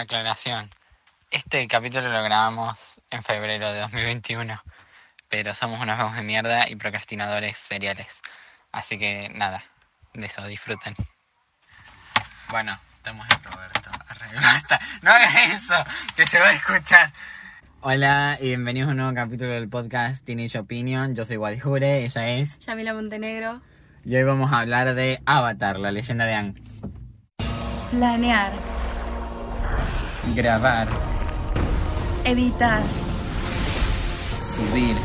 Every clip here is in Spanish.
aclaración. Este capítulo lo grabamos en febrero de 2021, pero somos unos vagos de mierda y procrastinadores seriales. Así que nada, de eso disfruten. Bueno, estamos en Roberto. Arre, basta. No hagas eso, que se va a escuchar. Hola y bienvenidos a un nuevo capítulo del podcast Teenage Opinion. Yo soy Wadi Jure, ella es. Yamila Montenegro. Y hoy vamos a hablar de Avatar, la leyenda de Aang. Planear. Grabar, Editar. subir.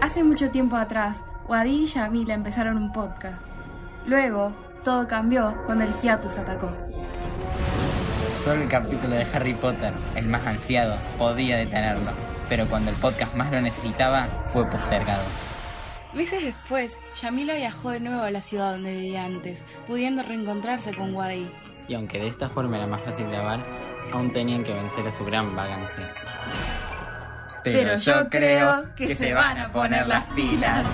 Hace mucho tiempo atrás, Wadi y Yamila empezaron un podcast. Luego, todo cambió cuando el hiatus atacó. Solo el capítulo de Harry Potter, el más ansiado, podía detenerlo. Pero cuando el podcast más lo necesitaba, fue postergado. Meses después, Yamila viajó de nuevo a la ciudad donde vivía antes, pudiendo reencontrarse con Wadi. Y aunque de esta forma era más fácil grabar, aún tenían que vencer a su gran vagancia. Pero yo creo que se van a poner las pilas.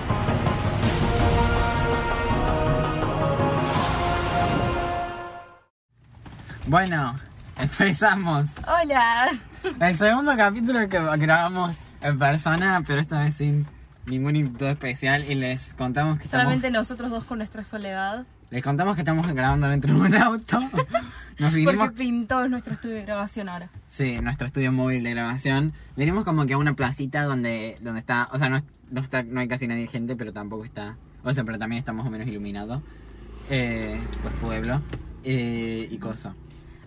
Bueno, empezamos. Hola. El segundo capítulo que grabamos en persona, pero esta vez sin ningún invitado especial. Y les contamos que estamos, Solamente nosotros dos con nuestra soledad. Les contamos que estamos grabando dentro de un auto. Nos Porque pintó nuestro estudio de grabación ahora. Sí, nuestro estudio móvil de grabación. Venimos como que a una placita donde, donde está, o sea, no, es- no, está, no hay casi nadie gente, pero tampoco está, o sea, pero también está más o menos iluminado. Eh, pues pueblo eh, y coso.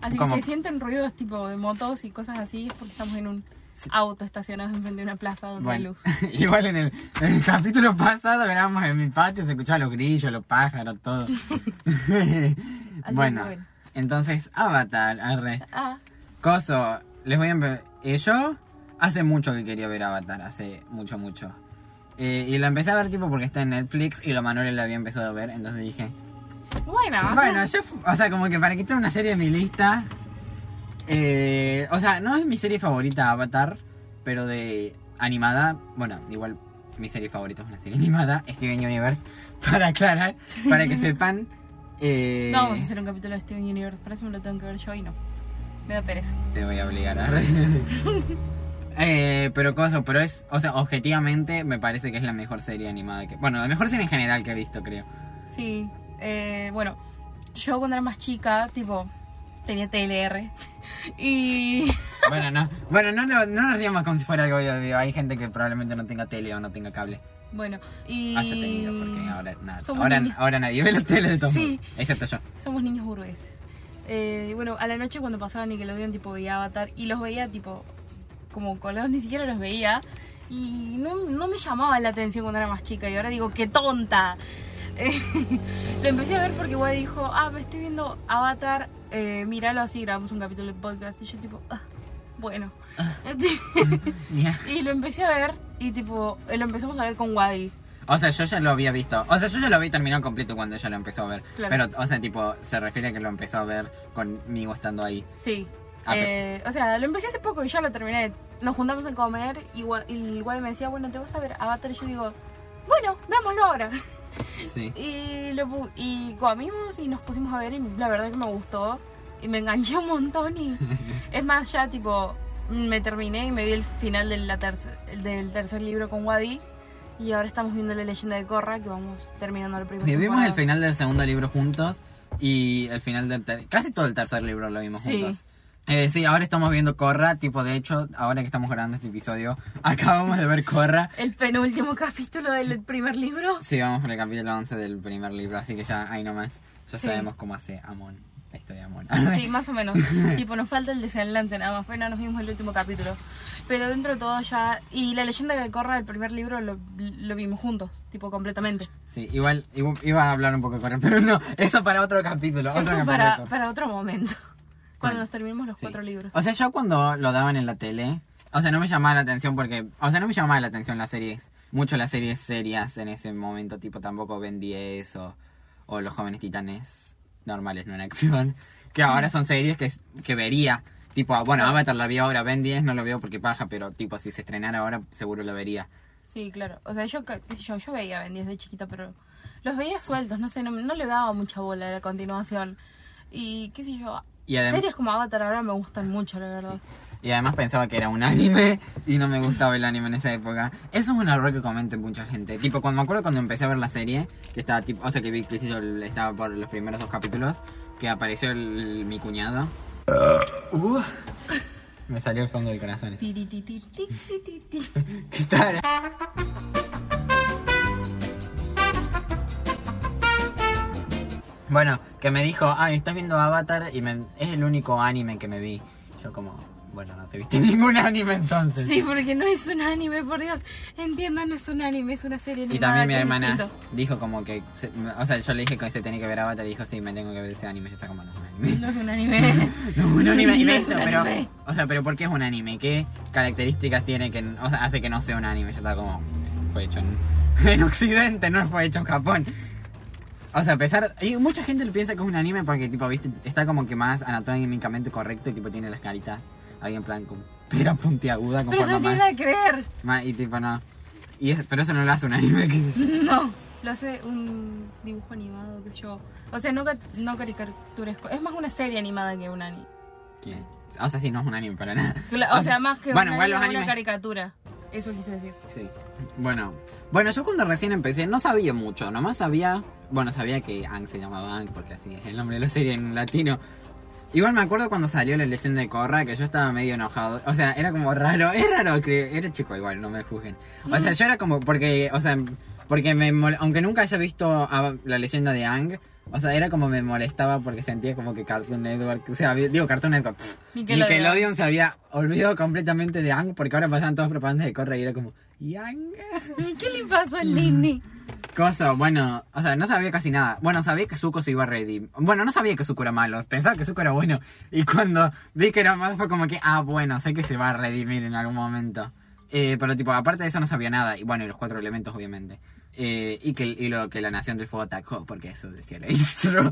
Así Como- que si sienten ruidos tipo de motos y cosas así es porque estamos en un auto estacionado enfrente de una plaza donde hay luz. igual en el, en el capítulo pasado grabamos en mi patio, se escuchaban los grillos, los pájaros, todo. bueno, bueno. entonces, Avatar, arre. Ah, Coso, les voy a empezar. yo hace mucho que quería ver Avatar, hace mucho, mucho. Eh, y la empecé a ver tipo porque está en Netflix y lo Manuel la había empezado a ver, entonces dije, bueno. bueno, yo, o sea, como que para quitar una serie de mi lista, eh, o sea, no es mi serie favorita Avatar, pero de animada, bueno, igual mi serie favorita es una serie animada, Steven Universe, para aclarar, para que sepan. eh, No vamos a hacer un capítulo de Steven Universe, para eso me lo tengo que ver yo y no. Me da pereza. Te voy a obligar a eh, pero cosa, pero es, o sea, objetivamente me parece que es la mejor serie animada que, bueno, la mejor serie en general que he visto, creo. Sí, eh, bueno, yo cuando era más chica, tipo, tenía TLR. y. Bueno, no, bueno, no, no, no nos digamos como si fuera algo obvio, hay gente que probablelemente no tenga tele o no tenga cable. Bueno, y. Haya tenido, porque ahora nada, ahora, ahora nadie ve la tele de todos Sí. excepto yo. Somos niños burgueses. Eh, y bueno, a la noche cuando pasaba Nickelodeon, tipo, veía Avatar y los veía, tipo, como colados, ni siquiera los veía. Y no, no me llamaba la atención cuando era más chica. Y ahora digo, ¡qué tonta! Lo empecé a ver porque igual dijo, ah, me estoy viendo Avatar, eh, míralo así, grabamos un capítulo del podcast. Y yo, tipo, ah, bueno. Ya. y lo empecé a ver y, tipo, eh, lo empezamos a ver con Wadi. O sea, yo ya lo había visto. O sea, yo ya lo había terminado completo cuando ella lo empezó a ver. Claro. Pero, o sea, tipo, se refiere a que lo empezó a ver conmigo estando ahí. Sí. Ah, pues. Eh, o sea, lo empecé hace poco y ya lo terminé. Nos juntamos a comer y, y el guay me decía, bueno, te vas a ver Avatar. Y yo digo, bueno, veámoslo ahora. Sí. Y, lo, y comimos y nos pusimos a ver y la verdad que me gustó. Y me enganché un montón y es más, ya tipo, me terminé y me vi el final de la tercer- del tercer libro con Wadi. Y ahora estamos viendo la leyenda de Korra, que vamos terminando el primer Sí, vimos el final del segundo libro juntos y el final del casi todo el tercer libro lo vimos Sí. juntos. Eh, sí, ahora estamos viendo Corra, tipo de hecho, ahora que estamos grabando este episodio, acabamos de ver Corra. El penúltimo capítulo del primer libro. Sí, vamos por el capítulo 11 del primer libro, así que ya ahí nomás, ya Sí. sabemos cómo hace Amon, la historia de Amon. Sí, más o menos. tipo, nos falta el desenlace nada más. Apenas nos vimos el último capítulo. Pero dentro de todo ya... Y la leyenda que corra del primer libro lo, lo vimos juntos, tipo, completamente. Sí, igual iba- a hablar un poco de Corra, pero no, eso para otro capítulo. otro Eso capítulo para otro momento. Cuando nos terminemos los Sí. cuatro libros. O sea, yo cuando lo daban en la tele, o sea, no me llamaba la atención porque, o sea, no me llamaba la atención las series, mucho las series serias en ese momento, tipo tampoco Ben 10 o, o Los Jóvenes Titanes normales, no en acción, que ahora son series que, que vería. Tipo, bueno, Avatar la vi ahora, Ben 10 no lo veo porque paja, pero tipo, si se estrenara ahora, seguro lo vería. Sí, claro. O sea, yo, yo, yo veía Ben 10 de chiquita, pero los veía sueltos, no sé, no, no le daba mucha bola a la continuación. Y qué sé yo, Y, Series como Avatar ahora me gustan mucho, la verdad. y además pensaba que era un anime y no me gustaba el anime en esa época. Eso es un error que comete mucha gente. Tipo, cuando me acuerdo cuando empecé a ver la serie, que estaba tipo, o sea que vi que yo estaba por los primeros dos capítulos, que apareció el- mi cuñado. Uh, me salió el fondo del corazón. eso. Tiri, Bueno, que me dijo, ay, estás viendo Avatar y me- es el único anime que me vi. Yo como, bueno, no te viste ningún anime entonces. Sí, porque no es un anime, por Dios. Entiendan, no es un anime, es una serie y también mi hermana distinto. dijo como que, se- o sea, yo le dije que se tenía que ver Avatar y dijo, sí, me tengo que ver ese anime. Yo estaba como, no es un anime. No es un anime. No, un anime. Me es un pero, anime. o sea, pero ¿por qué es un anime? ¿Qué características tiene que o sea, hace que no sea un anime? Yo estaba como, fue hecho en, en Occidente, no fue hecho en Japón. O sea, a pesar, y mucha gente lo piensa que es un anime porque, tipo, viste, está como que más anatómicamente correcto y, tipo, tiene las caritas ahí en plan con pera puntiaguda, con Pero eso no tiene nada que ver. más- y, tipo, no. Y es- pero eso no lo hace un anime, qué sé yo. No, lo hace un dibujo animado, qué sé yo. O sea, no, no caricaturesco. Es más una serie animada que un anime. ¿Qué? O sea, sí, no es un anime para nada. Cla- O sea, más que bueno, un anime, los una caricatura. Eso quise decir. Sí. Bueno, bueno, yo cuando recién empecé no sabía mucho, nomás sabía, bueno, sabía que Ang se llamaba Ang porque así es el nombre de la serie en latino. Igual me acuerdo cuando salió la leyenda de Korra que yo estaba medio enojado, o sea, era como raro, es raro, era chico igual, no me juzguen. O sea, yo era como porque, o sea, porque me aunque nunca haya visto a la leyenda de Ang, o sea, era como me molestaba porque sentía como que Cartoon Network, o sea, digo Cartoon Network, pff, Nickelodeon. Nickelodeon se había olvidado completamente de Ang porque ahora pasaban todas propagandas de Korra y era como, ¿y Ang? ¿Qué le pasó al Disney? Cosa, bueno, o sea, no sabía casi nada. Bueno, sabía que Zuko se iba a redimir. Bueno, no sabía que Zuko era malo, pensaba que Zuko era bueno. Y cuando vi que era malo fue como que, ah, bueno, sé que se va a redimir en algún momento. Eh, pero tipo, aparte de eso no sabía nada. Y bueno, y los cuatro elementos, obviamente. Eh, y que y lo que la Nación del Fuego atacó, porque eso decía la intro.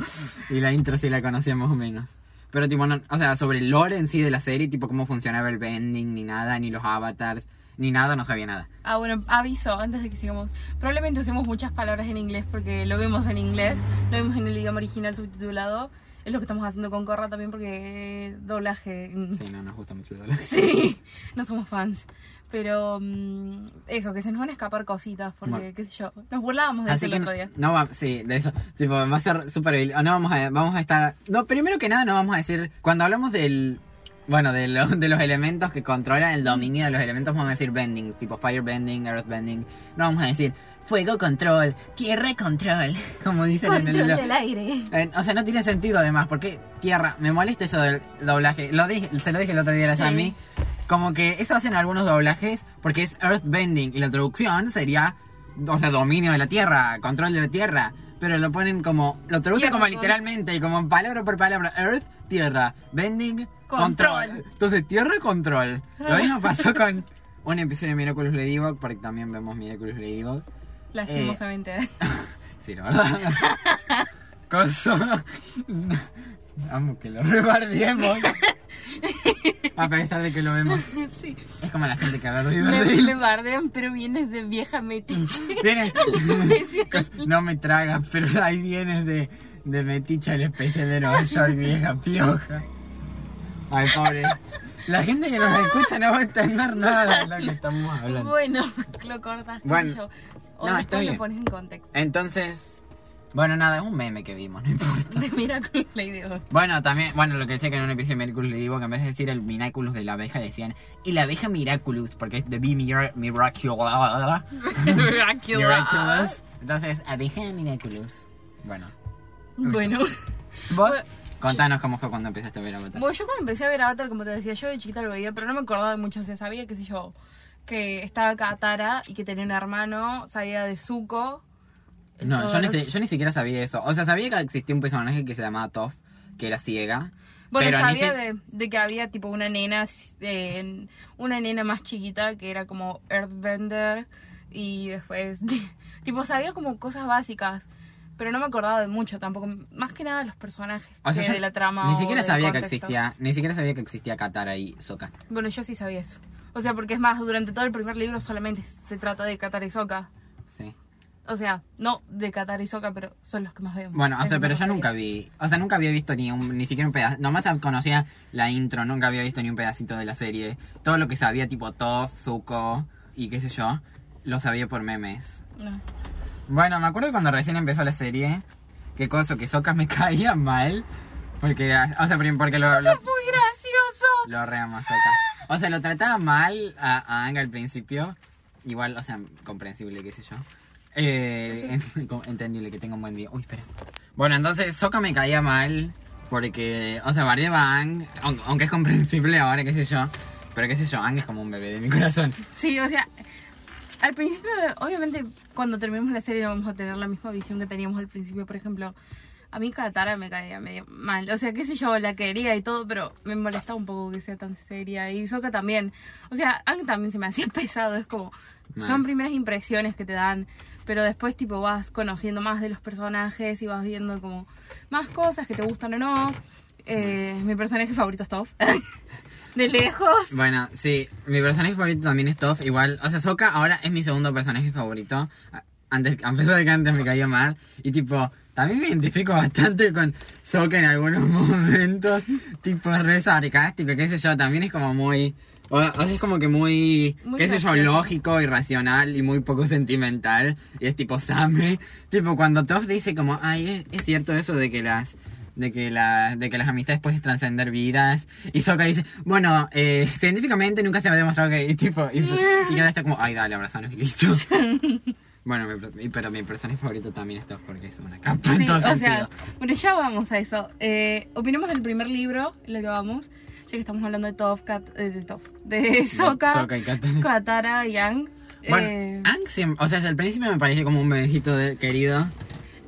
y la intro sí la conocía más o menos. Pero tipo, no, o sea, sobre el lore en sí de la serie, tipo cómo funcionaba el bending, ni nada, ni los avatars, ni nada, no sabía nada. Ah, bueno, aviso antes de que sigamos. Probablemente usemos muchas palabras en inglés porque lo vemos en inglés, lo vemos en el idioma original subtitulado. Es lo que estamos haciendo con Corra también porque doblaje. Sí, no nos gusta mucho el doblaje. Sí, no somos fans. Pero mm, eso, que se nos van a escapar cositas porque, Bueno. qué sé yo, nos burlábamos de eso Así el que otro día. no va, sí, de eso, tipo, va a ser súper, no vamos a, vamos a estar, no, primero que nada no vamos a decir, cuando hablamos del, bueno, de, lo- de los elementos que controlan el dominio de los elementos, vamos a decir bending, tipo fire bending, earth bending, no vamos a decir fuego control, tierra control, como dicen en Control el... del aire. Eh, o sea, no tiene sentido además, porque tierra, me molesta eso del doblaje. Lo dije, se lo dije el otro día a Sí. Yami. Como que eso hacen algunos doblajes porque es earthbending y la traducción sería, o sea, dominio de la tierra, control de la tierra. Pero lo ponen como, lo traducen como literalmente y como palabra por palabra. Earth, tierra, bending, control. Control. Entonces, tierra, control. Lo mismo pasó con un episodio de Miraculous Ladybug, porque también vemos Miraculous Ladybug. Lastimosamente. Sí, la verdad. Cosa. Vamos, que lo rebardiemos. A pesar de que lo vemos. sí. Es como la gente que Me, Riverdale. me bardean, pero vienes de vieja metiche. No me tragas, pero ahí vienes de, de Meticha, el especial de Nueva York, vieja pioja. Ay, pobre. La gente que nos escucha no va a entender nada de lo que estamos hablando. Bueno, lo cortas. Bueno. yo. O No, después está bien. lo pones en contexto. Entonces. Bueno, nada, es un meme que vimos, no importa. De Miracle Ladybug. Bueno, también, bueno, lo que decía que en un episodio de Miraculous que en vez de decir el Miraculous de la abeja decían y la abeja Miraculous, porque es de Be Mir- Miraculous. Miraculous. Entonces, abeja Miraculous. Bueno, Bueno. vos contanos cómo fue cuando empezaste a ver Avatar. Bueno, yo cuando empecé a ver Avatar, como te decía, yo de chiquita lo veía, pero no me acordaba de mucho. O sea, sabía, qué sé yo, que estaba Katara y que tenía un hermano, sabía de Zuko. No, yo ni, yo ni siquiera sabía eso. O sea, sabía que existía un personaje que se llamaba Toph, que era ciega. Bueno, pero sabía de, de que había tipo una nena, eh, una nena más chiquita que era como Earthbender y después, tipo, sabía como cosas básicas, pero no me acordaba de mucho tampoco, más que nada de los personajes O sea, que de la trama. Ni siquiera sabía que existía, ni siquiera sabía que existía Katara y Sokka. Bueno, yo sí sabía eso. O sea, porque es más, durante todo el primer libro solamente se trata de Katara y Sokka. O sea, no de Qatar y Soka, pero son los que más veo. Bueno, o sea, pero yo nunca vi, o sea, nunca había visto ni un, ni siquiera un pedazo, nomás conocía la intro, nunca había visto ni un pedacito de la serie. Todo lo que sabía, tipo Toph, Zuko y qué sé yo, lo sabía por memes. No. Bueno, me acuerdo cuando recién empezó la serie, qué cosa, que Sokka me caía mal, porque, o sea, porque lo, lo, Muy gracioso. lo reama Sokka. O sea, lo trataba mal a, a Aang al principio, igual, o sea, comprensible, qué sé yo. Eh, en- entendible, que tenga un buen día. Uy, espera. Bueno, entonces Sokka me caía mal, porque, o sea, Aang, aun- aunque es comprensible ahora, qué sé yo. Pero qué sé yo, Aang es como un bebé de mi corazón. Sí, o sea, al principio, obviamente, cuando terminemos la serie no vamos a tener la misma visión que teníamos al principio. Por ejemplo, a mí Katara me caía medio mal. O sea, qué sé yo, la quería y todo, pero me molestaba un poco que sea tan seria. Y Sokka también. O sea, Aang también se me hacía pesado. Es como, Mal. son primeras impresiones que te dan. Pero después, tipo, vas conociendo más de los personajes y vas viendo como más cosas que te gustan o no. Eh, mi personaje favorito es Toph. de lejos. Bueno, sí, mi personaje favorito también es Toph. Igual, o sea, Sokka ahora es mi segundo personaje favorito. Antes, a pesar de que antes me caía mal. Y tipo, también me identifico bastante con Sokka en algunos momentos. Tipo, re sarcástico, qué sé yo. También es como muy. O, o sea, es como que muy, Muy qué sé yo, lógico y racional y muy poco sentimental. Y es tipo Same. Tipo, cuando Toph dice como, ay, es, es cierto eso de que las de que, la, de que las amistades pueden trascender vidas. Y Sokka dice, bueno, eh, científicamente nunca se ha demostrado que... Y, tipo, y, y está como, ay, dale, abrazanos y listo. bueno, mi- pero mi personaje favorito también es Toph porque es una capa en Sí, todo o sea, sentido. bueno, ya vamos a eso. Eh, opinemos del primer libro, en lo que vamos, ya que estamos hablando de Toph, Kat, eh, de Toph, de Sokka, Sokka y Katara. Katara y Aang. Bueno, Eh, Aang siempre- o sea, desde el principio me pareció como un bebecito de- querido.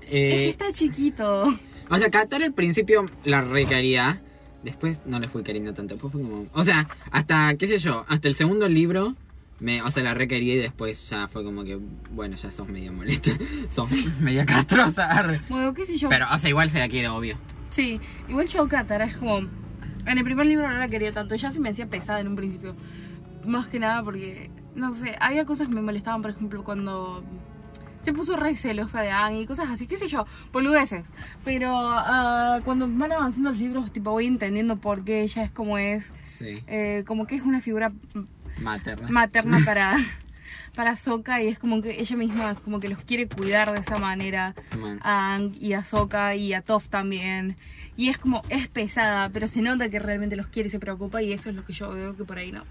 es que Eh, está chiquito. O sea, Katara al principio la requería. Después no le fui queriendo tanto. Después fue como... O sea, hasta, qué sé yo, hasta el segundo libro, me, o sea, la requería y después ya fue como que, bueno, ya sos medio molesta. sos media castrosa. Bueno, qué sé yo. Pero, o sea, igual se la quiere, obvio. Sí, igual yo Katara es como... En el primer libro no la quería tanto, ya se me hacía pesada en un principio. Más que nada porque, no sé, había cosas que me molestaban, por ejemplo, cuando se puso re celosa de Aang y cosas así, qué sé yo, boludeces. Pero ah, cuando van avanzando los libros, tipo, voy entendiendo por qué ella es como es. Sí. eh, como que es una figura Materna. materna para, para Sokka y es como que ella misma como que los quiere cuidar de esa manera Man. a Aang y a Sokka y a Toph también. Y es como, es pesada, pero se nota que realmente los quiere y se preocupa y eso es lo que yo veo que por ahí no.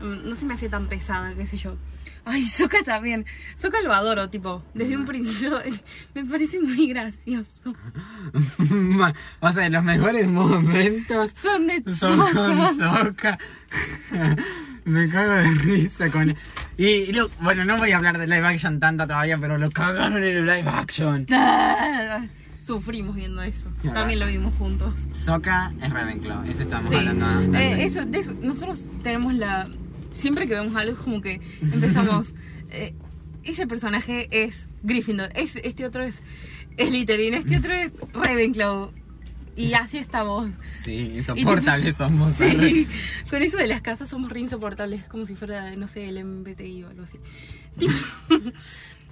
Mm, No se me hace tan pesada, qué sé yo. Ay, Sokka también. Sokka lo adoro, tipo, desde un principio me parece muy gracioso. o sea, los mejores momentos Son de son con. Sokka. Me cago de risa con... Y, y lo- bueno, no voy a hablar de live action tanto todavía, pero lo cagaron en el live action. Sufrimos viendo eso. Claro. También lo vimos juntos. Sokka es Ravenclaw, eso estamos Sí, hablando antes. eh, eso, de eso, nosotros tenemos la... Siempre que vemos algo como que empezamos... eh, ese personaje es Gryffindor, es, este otro es Slytherin, este otro es Ravenclaw. Y así estamos. Sí, insoportables somos. Sí, con eso de las casas somos re insoportables, como si fuera, no sé, el MBTI o algo así.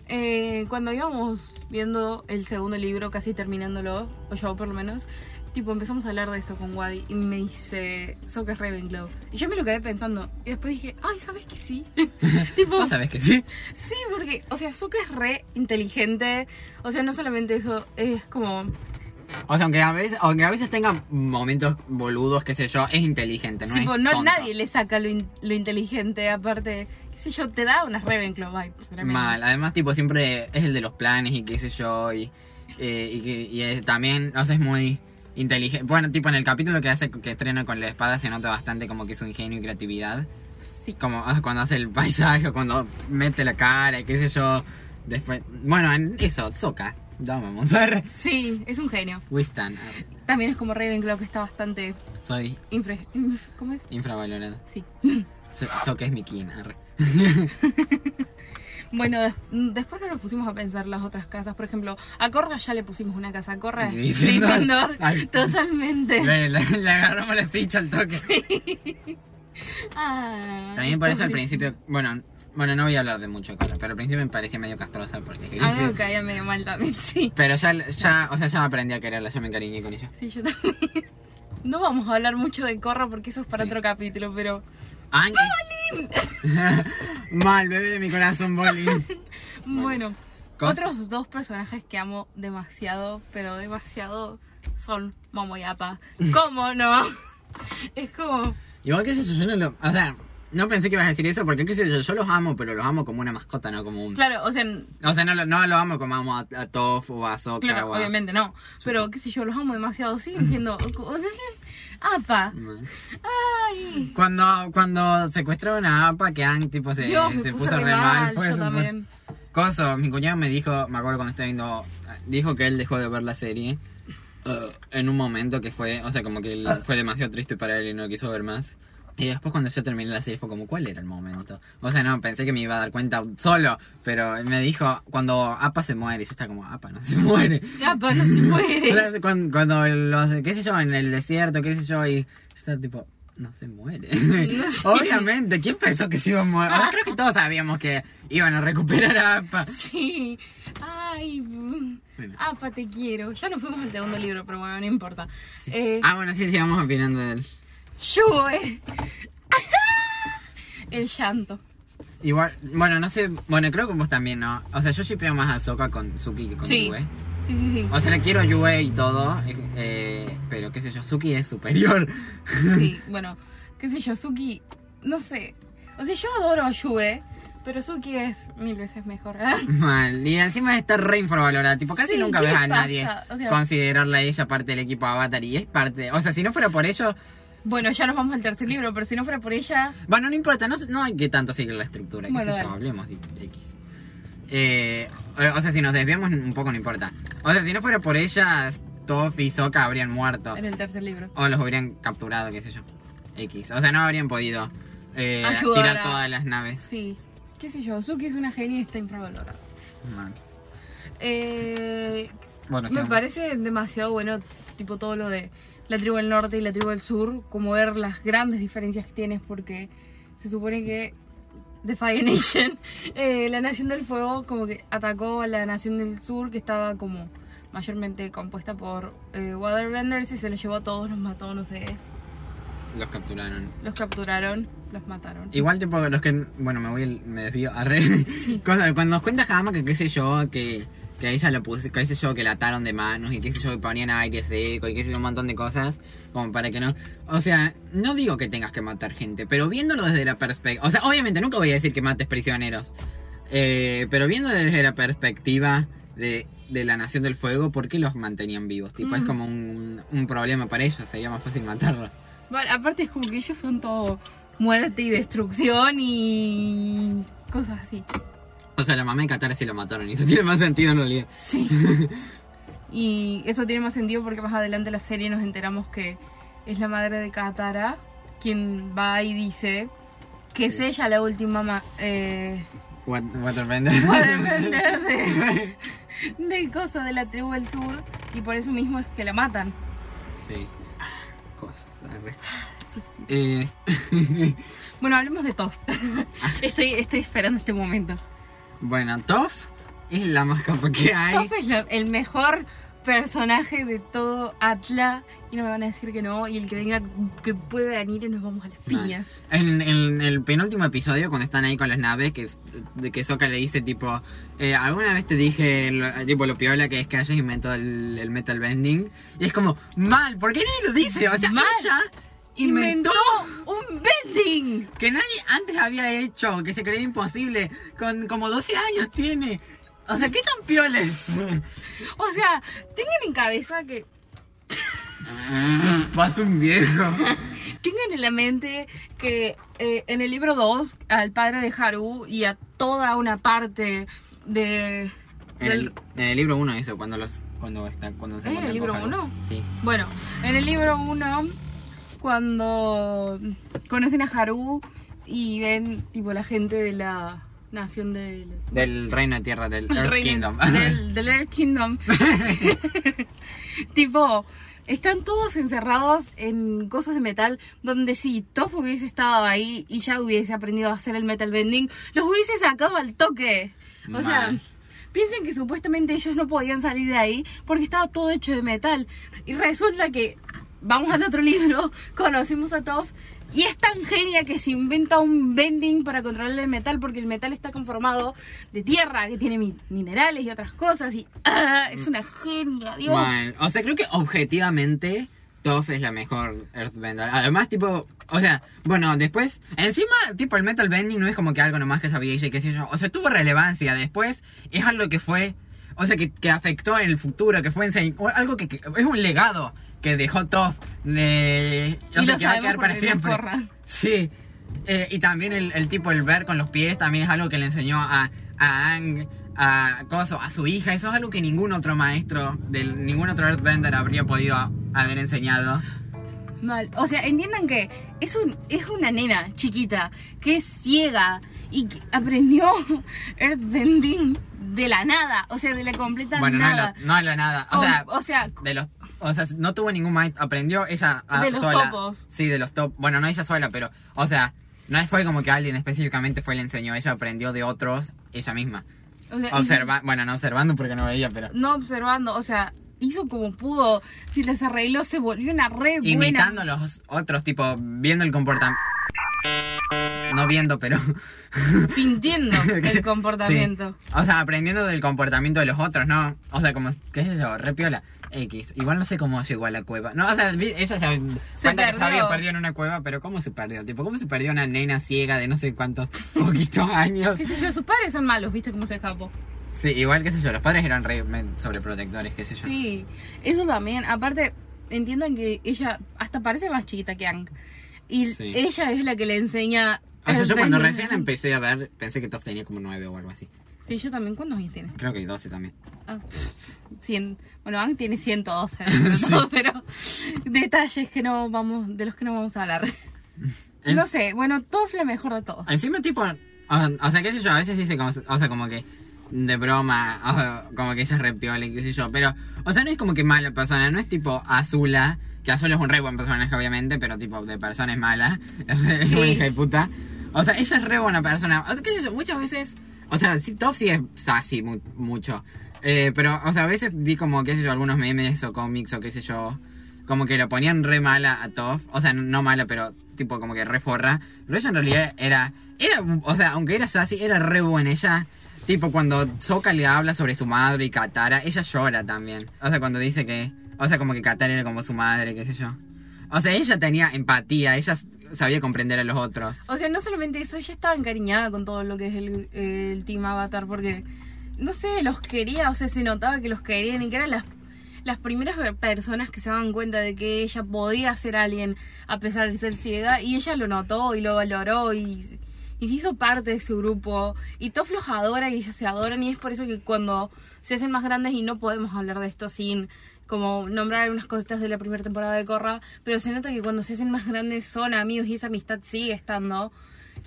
Tipo, eh, cuando íbamos viendo el segundo libro, casi terminándolo, o yo por lo menos, tipo empezamos a hablar de eso con Wadi y me dice, Sokka es Ravenclaw. Y yo me lo quedé pensando y después dije, ay, ¿sabes que sí? tipo, Vos sabés que sí. sí, porque, o sea, Sokka es re inteligente, o sea, no solamente eso, es como... O sea, aunque a veces, aunque a veces tenga momentos boludos, qué sé yo, es inteligente, no Sí, es no tonto. nadie le saca lo, in- lo inteligente, aparte, sé yo, te da unas Ravenclaw vibes. tremendas. Mal, además tipo siempre es el de los planes y qué sé yo y, eh, y, que- y es- también, o sea, es muy inteligente. Bueno, tipo en el capítulo que hace que estrena con la espada se nota bastante como que su ingenio y creatividad. Sí. Como ah, cuando hace el paisaje, cuando mete la cara y qué sé yo. Después, bueno, en eso, Soca. Vamos a ver. Sí, es un genio. Wistan, También es como Ravenclaw que está bastante soy infre... inf- ¿Cómo es? infravalorado. Sí. So- Soca es mi arre. Bueno, des- después no nos pusimos a pensar las otras casas. Por ejemplo, a Corra ya le pusimos una casa. A Corra es Gryffindor. Totalmente. Le, le- le agarramos la ficha al toque. Ah, También por eso al principio, bueno, Bueno, no voy a hablar de mucho Korra, pero al principio me parecía medio castrosa porque... A mí me caía medio mal también, sí. Pero ya, ya, o sea, ya aprendí a quererla, ya me encariñé con ella. Sí, yo también. No vamos a hablar mucho de Corra porque eso es para Sí. otro capítulo, pero... ¡Ay! Mal, bebé de mi corazón, Bolin. Bueno, otros dos personajes que amo demasiado, pero demasiado, son Momo y Apa. ¿Cómo no? Es como... Igual que eso, yo no lo... O sea, no pensé que ibas a decir eso porque, qué sé yo, yo los amo, pero los amo como una mascota, no como un... Claro, o sea, O sea, no, no lo amo como amo a, a Toph o a Sokka claro, o a... obviamente no. Pero, qué sé yo, los amo demasiado. Siguen siendo... Apa. Ay. Cuando, cuando secuestraron a Appa, que Ang tipo se, Dios, se puse puso re mal. fue también. Coso, mi cuñado me dijo, me acuerdo cuando estaba viendo, dijo que él dejó de ver la serie en un momento que fue, o sea, como que él- fue demasiado triste para él y no quiso ver más. Y después cuando yo terminé la serie fue como, ¿cuál era el momento? O sea, no, pensé que me iba a dar cuenta solo, pero me dijo, cuando Apa se muere, y yo estaba como, Apa no se muere. Apa no se muere. cuando, cuando los, qué sé yo, en el desierto, qué sé yo, y yo estaba tipo, no se muere. Obviamente, ¿quién pensó que se iba a morir? Sea, creo que todos sabíamos que iban a recuperar a Apa. Sí. Ay. mm. Bueno. Apa, te quiero. Ya nos fuimos al segundo libro, pero bueno, no importa. Eh, Ah, bueno, sí, sigamos opinando de él. Yue. El llanto. Igual, bueno, no sé, bueno, creo que vos también, ¿no? O sea, yo shipeo más a Soka con Suki que con Sí. Yue. Sí, sí, sí. O sea, le quiero a Yue y todo, eh, pero qué sé yo, Suki es superior. Sí, bueno, qué sé yo, Suki, no sé. O sea, yo adoro a Yue, pero Suki es mil veces mejor. ¿eh? Mal. Y encima está re infravalorada. Tipo, casi Sí, nunca ¿qué ves a pasa? nadie O sea- considerarla a ella parte del equipo Avatar. Y es parte. O sea, si no fuera por ello. Bueno, ya nos vamos al tercer libro, pero si no fuera por ella, Bueno, no importa, no, no hay que tanto seguir la estructura. Qué Bueno, sé yo, hablemos de X. Eh, o sea, si nos desviamos un poco, no importa. O sea, si no fuera por ella, Toph y Sokka habrían muerto. en el tercer libro. O los hubieran capturado, qué sé yo. X. O sea, no habrían podido eh, tirar a- todas las naves. Sí, qué sé yo, Suki es una genia y está infravalorada. Eh, Bueno, me sí. parece demasiado bueno, tipo todo lo de la tribu del norte y la tribu del sur, como ver las grandes diferencias que tienes, porque se supone que The Fire Nation, eh, la Nación del Fuego, como que atacó a la Nación del Sur, que estaba como mayormente compuesta por eh, Waterbenders y se los llevó a todos, los mató, no sé, Los capturaron. los capturaron, los mataron. Igual, tipo, los que. Bueno, me voy, me desvío. Arre. Cosa, cuando nos cuenta Hama que qué sé yo, que, que a ella lo puse, qué sé yo, que la ataron de manos y qué sé yo, que ponían aire seco y qué sé yo, un montón de cosas, como para que no. O sea, no digo que tengas que matar gente, pero viéndolo desde la perspectiva. O sea, obviamente nunca voy a decir que mates prisioneros. Eh, pero viendo desde la perspectiva de, de la Nación del Fuego, ¿por qué los mantenían vivos? Tipo, es Mm. como un, un problema para ellos, sería más fácil matarlos. Vale, aparte es como que ellos son todo muerte y destrucción y cosas así. O sea, la mamá de Qatar sí lo mataron y eso tiene más sentido en realidad. Sí. y eso tiene más sentido porque más adelante en la serie nos enteramos que es la madre de Katara quien va y dice que es ella la última ma- eh, Waterbender. waterbender de, de cosa de la tribu del sur y por eso mismo es que la matan. Sí. Ah, Cosas. Sí. Eh, Bueno, hablemos de Toph. estoy, estoy esperando este momento. Bueno, Toph es la más capa que hay. Toph es la- el mejor personaje de todo Atla y no me van a decir que no y el que venga que pueda venir y nos vamos a las piñas. En, en el penúltimo episodio, cuando están ahí con las naves, que, es- de que Sokka le dice tipo, eh, alguna vez te dije lo, tipo lo piola que es que hayas inventado el, el metal bending. Y es como, mal, ¿por qué nadie lo dice? O sea, Mal. ella inventó un bending. que nadie antes había hecho, que se creía imposible, con como 12 años tiene. O sea, ¿qué tan pioles? O sea, tengan en cabeza que Vas un viejo. tengan en la mente que eh, en el libro 2 al padre de Haru y a toda una parte de En del- el, en el libro 1 eso, cuando los cuando está cuando se ¿Eh, en el libro Haru. uno? Sí. Bueno, en el libro 1, cuando conocen a Haru y ven tipo la gente de la nación del, Del reino de tierra del Earth reino- Kingdom. Del, del Earth Kingdom. tipo, están todos encerrados en cosas de metal, donde si Toph hubiese estado ahí y ya hubiese aprendido a hacer el metal bending, los hubiese sacado al toque. O sea, piensen que supuestamente ellos no podían salir de ahí porque estaba todo hecho de metal. Y resulta que, vamos al otro libro, conocimos a Toph y es tan genia que se inventa un bending para controlar el metal porque el metal está conformado de tierra, que tiene mi- minerales y otras cosas. Y ah, es una genia, Dios. O sea, creo que objetivamente Toph es la mejor Earthbender. Además, tipo, o sea, bueno, después, encima, tipo, el Metal Bending no es como que algo nomás que sabía ella y qué sé yo. O sea, tuvo relevancia. Después, es algo que fue, o sea, que, que afectó en el futuro, que fue algo que, que es un legado que dejó Toph. De, o Y sea, lo que va a quedar para siempre. corra. Sí. Eh, y también el, el tipo, el ver con los pies, también es algo que le enseñó a, a Ang, a Koso, a su hija. Eso es algo que ningún otro maestro, del, ningún otro Earthbender habría podido haber enseñado. Mal. O sea, entiendan que es, un, es una nena chiquita que es ciega y aprendió Earthbending de la nada. O sea, de la completa bueno, nada. lo- no de la nada. O O- sea, o sea, de los... O sea, no tuvo ningún maestro, aprendió ella a- De los sola. topos. Sí, de los top. Bueno, no ella sola, pero, o sea, no fue como que alguien específicamente fue y le enseñó. Ella aprendió de otros ella misma. o sea, Observa, bueno, no observando porque no veía, pero no observando, o sea, hizo como pudo. Si las arregló, se volvió una re buena. imitando los otros, tipo, viendo el comportamiento. No viendo, pero. Sintiendo el comportamiento. Sí. O sea, aprendiendo del comportamiento de los otros, ¿no? O sea, como, qué sé yo, repiola. X. Igual no sé cómo llegó a la cueva. No, o sea, ella se, cuenta que se había perdido en una cueva, pero ¿cómo se perdió? Tipo, ¿cómo se perdió una nena ciega de no sé cuántos poquitos años? Qué sé yo, sus padres son malos, ¿viste cómo se escapó? Sí, igual, qué sé yo, los padres eran re sobreprotectores, qué sé yo. Sí, eso también. Aparte, entiendan que ella hasta parece más chiquita que Ang. Y Sí. ella es la que le enseña. O sea, yo cuando recién empecé a ver, pensé que Toph tenía como nueve o algo así. Sí, yo también. ¿Cuántos años tiene? Creo que 12 también. Ah, 100. Bueno, Ang tiene 112, dentro de todo, pero detalles que no vamos, de los que no vamos a hablar. No sé, bueno, fue la mejor de todo. Encima, tipo, o, o sea, qué sé yo, a veces dice como, o sea, como que de broma, o como que ella es re piola y qué sé yo, pero, o sea, no es como que mala persona, no es tipo Azula, que Azula es un re buen personaje, obviamente, pero tipo, de persona es mala, es Sí. hija de puta. O sea, ella es re buena persona, o sea, qué sé yo, muchas veces, o sea, sí, Top sí es sassy mu- mucho, eh, pero, o sea, a veces vi como, qué sé yo, algunos memes o cómics o qué sé yo, como que lo ponían re mala a Toph, o sea, no mala, pero tipo como que re forra, pero ella en realidad era, era, o sea, aunque era sassy, era re buena, ella, tipo cuando Sokka le habla sobre su madre y Katara, ella llora también, o sea, cuando dice que, o sea, como que Katara era como su madre, qué sé yo, o sea, ella tenía empatía, ella sabía comprender a los otros, O sea, no solamente eso, ella estaba encariñada con todo lo que es el, el Team Avatar, porque, no sé, los quería, o sea, se notaba que los querían y que eran las, las primeras personas que se daban cuenta de que ella podía ser alguien a pesar de ser ciega, y ella lo notó y lo valoró y, y se hizo parte de su grupo, y Toph los adora y ellos se adoran, y es por eso que cuando se hacen más grandes, y no podemos hablar de esto sin como nombrar algunas cositas de la primera temporada de Corra, pero se nota que cuando se hacen más grandes son amigos y esa amistad sigue estando.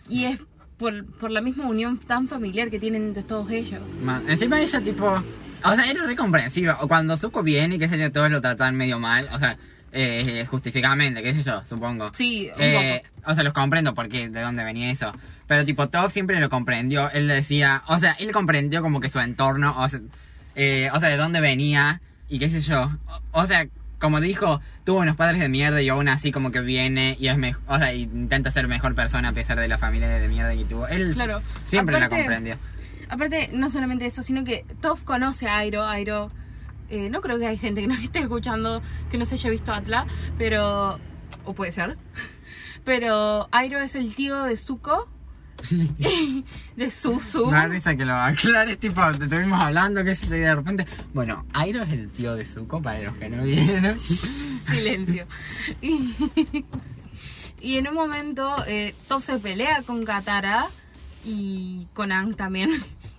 Y es por, por la misma unión tan familiar que tienen entre todos ellos. Man, encima ella tipo, o sea, era re comprensiva, o cuando Zuko viene y qué sé yo, todos lo tratan medio mal, o sea, eh, justificadamente, qué sé yo, supongo. Sí, un Eh, o sea, los comprendo porque de dónde venía eso. Pero tipo, Toph siempre lo comprendió. Él decía, o sea, él comprendió como que su entorno, o sea, eh, o sea, de dónde venía y qué sé yo. O, o sea, como dijo, tuvo unos padres de mierda y aún así como que viene y es mejor, o sea, intenta ser mejor persona a pesar de la familia de mierda que tuvo. Él Claro. siempre la comprendió. Aparte, no solamente eso, sino que Toph conoce a Airo. Airo, eh, no creo que hay gente que nos esté escuchando que no se haya visto Atla, pero. O puede ser. Pero Airo es el tío de Zuko. de Suzu. Me da risa que lo aclares, tipo, te estuvimos hablando, qué sé yo, y de repente. Bueno, Airo es el tío de Zuko, para los que no vieron. Silencio. Y, y en un momento, eh, se pelea con Katara y con Ang también.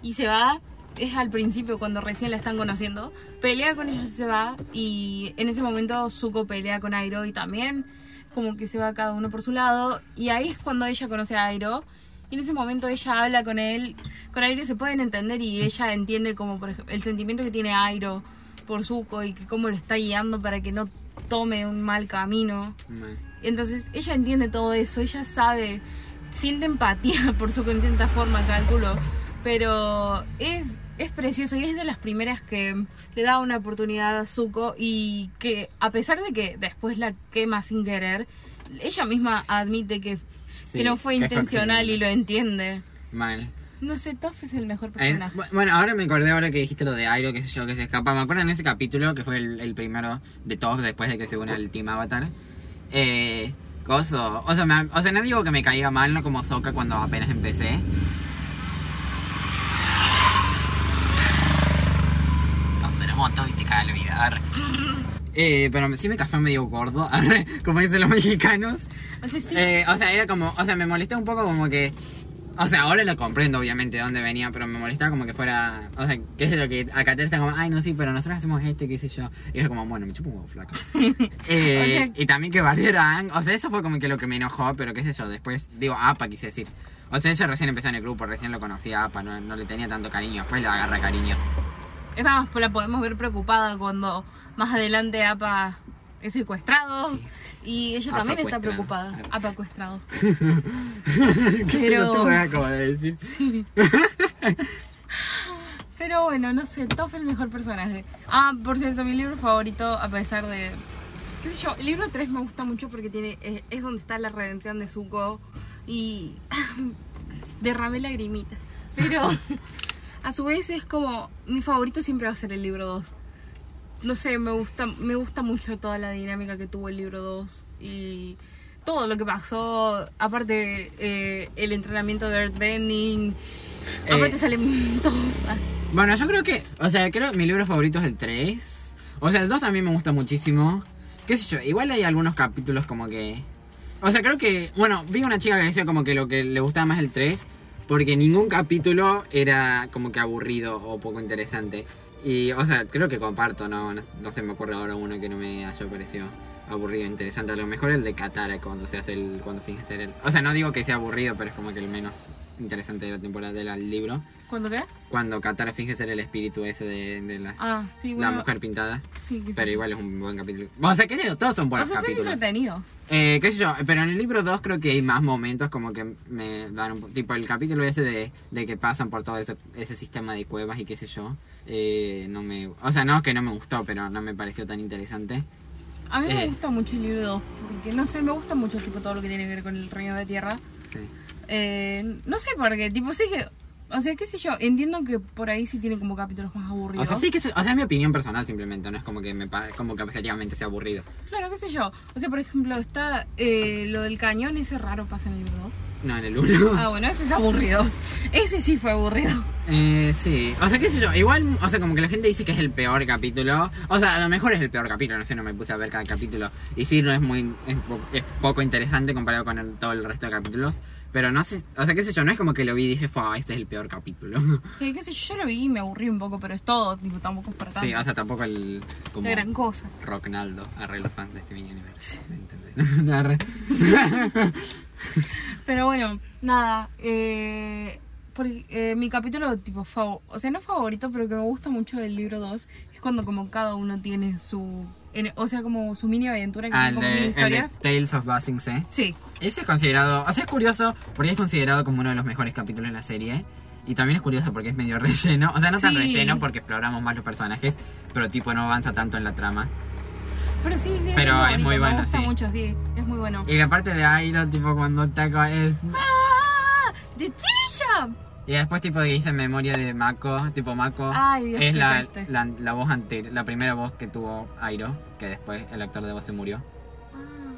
Y se va, es al principio cuando recién la están conociendo. Pelea con ellos y se va. Y en ese momento Zuko pelea con Airo y también como que se va cada uno por su lado. Y ahí es cuando ella conoce a Airo. Y en ese momento ella habla con él, con Airo se pueden entender y ella entiende como por ejemplo el sentimiento que tiene Airo por Zuko y que cómo lo está guiando para que no tome un mal camino. Entonces ella entiende todo eso, ella sabe, siente empatía por su en cierta forma, calculo. Pero es, es precioso y es de las primeras que le da una oportunidad a Zuko y que a pesar de que después la quema sin querer, ella misma admite que, Sí, que no fue que intencional y lo entiende. Mal. No sé, Toph es el mejor personaje. bu- bueno, ahora me acordé ahora que dijiste lo de Airo, qué sé yo, que se escapa. Me acuerdo en ese capítulo, que fue el, el primero de todos después de que se une al Team Avatar. Eh, coso. O sea, me- o sea, no digo que me caiga mal, no como Soka cuando apenas empecé. No moto y te cae el olvidar. Eh, pero sí me cayó medio gordo, como dicen los mexicanos. O sea, sí, Eh, o sea, era como, o sea, me molesta un poco como que, o sea, ahora lo comprendo obviamente de dónde venía, pero me molestaba como que fuera, o sea, qué es lo que acá te está como, ay, no, sí, pero nosotros hacemos este, qué sé yo. Y es como, bueno, me chupo un huevo flaco. Eh, O sea- y también que barderan, o sea, eso fue como que lo que me enojó, pero qué sé yo, después, digo, APA quise decir. O sea, ella recién empezó en el grupo, recién lo conocía APA, no, no le tenía tanto cariño, después le agarra cariño. Es más, pues la podemos ver preocupada cuando más adelante Apa es secuestrado y ella Apa también está preocupada. Apa secuestrado. ¿Qué Pero- de decir? Pero bueno, no sé, Toph es el mejor personaje. Ah, por cierto, mi libro favorito, a pesar de... qué sé yo, el libro 3 me gusta mucho porque tiene es, es donde está la redención de Zuko y derramé lagrimitas. Pero a su vez es como mi favorito siempre va a ser el libro 2. No sé, me gusta me gusta mucho toda la dinámica que tuvo el libro 2 y todo lo que pasó, aparte eh, el entrenamiento de Earthbending, Eh, aparte salen todos Bueno, yo creo que, o sea, creo que mi libro favorito es el 3. O sea, el 2 también me gusta muchísimo. Qué sé yo, igual hay algunos capítulos como que... O sea, creo que, bueno, vi una chica que decía como que lo que le gustaba más el 3, porque ningún capítulo era como que aburrido o poco interesante. Y, o sea, creo que comparto, no, no, no se me ocurre ahora uno que no me haya parecido aburrido, interesante. A lo mejor el de Katara cuando se hace el, cuando finge ser el... O sea, no digo que sea aburrido, pero es como que el menos interesante de la temporada del libro. ¿Cuándo qué? Cuando Katara finge ser el espíritu ese de, de la, Ah, sí, la bueno. mujer pintada. Sí, que Pero sí. igual es un buen capítulo. O sea, qué sé yo, todos son O buenos sea, son capítulos. entretenidos. Eh, qué sé yo, pero en el libro 2 creo que hay más momentos como que me dan un... Tipo el capítulo ese de, de que pasan por todo ese, ese sistema de cuevas y qué sé yo. Eh, no me... O sea, no que no me gustó, pero no me pareció tan interesante. A mí me Eh. gusta mucho el libro 2, porque no sé, me gusta mucho tipo todo lo que tiene que ver con el reino de tierra. Sí. Eh, no sé por qué, tipo, sí que, o sea, qué sé yo, entiendo que por ahí sí tiene como capítulos más O aburridos. sea, sí que... es- O sea, es mi opinión personal simplemente, no es como que me pa- como que objetivamente sea aburrido. Claro, qué sé yo. O sea, por ejemplo, está eh, lo del cañón, ese raro pasa en el libro 2. No, en el 1. Ah, bueno, ese es aburrido. Ese sí fue aburrido. Eh, sí, o sea, qué sé yo, igual, o sea, como que la gente dice que es el peor capítulo, o sea, a lo mejor es el peor capítulo, no sé, no me puse a ver cada capítulo, y sí, no es muy, es, po- es poco interesante comparado con el- todo el resto de capítulos, pero no sé, o sea, qué sé yo, no es como que lo vi y dije, fue, este es el peor capítulo. Sí, qué sé yo, yo lo vi y me aburrí un poco, pero es todo, tipo, tampoco es para tanto. sí, o sea, tampoco el, como, de gran cosa. Rocknaldo, arre los fans de este Universe, ¿me entendés? Pero bueno, nada, eh, eh, mi capítulo tipo fav- o sea, no favorito, pero que me gusta mucho del libro 2 es cuando como cada uno tiene su, en- o sea, como su mini aventura que Ah, el como de, mini el historias. Tales of Basing C. Sí, Ese es considerado, o sea, es curioso porque es considerado como uno de los mejores capítulos de la serie. Y también es curioso porque es medio relleno. O sea, no tan Sí. relleno porque exploramos más los personajes, pero tipo no avanza tanto en la trama. pero sí, sí, Pero es muy bueno, Me gusta sí. mucho, sí, es muy bueno. Y la parte de Airo, tipo cuando ataca es... ¡Ah! ¡De Tisha! Y después tipo que dice memoria de Mako, tipo Mako. Ay, Dios, es la, la, la voz anterior, la primera voz que tuvo Airo, que después el actor de voz se murió. Ah,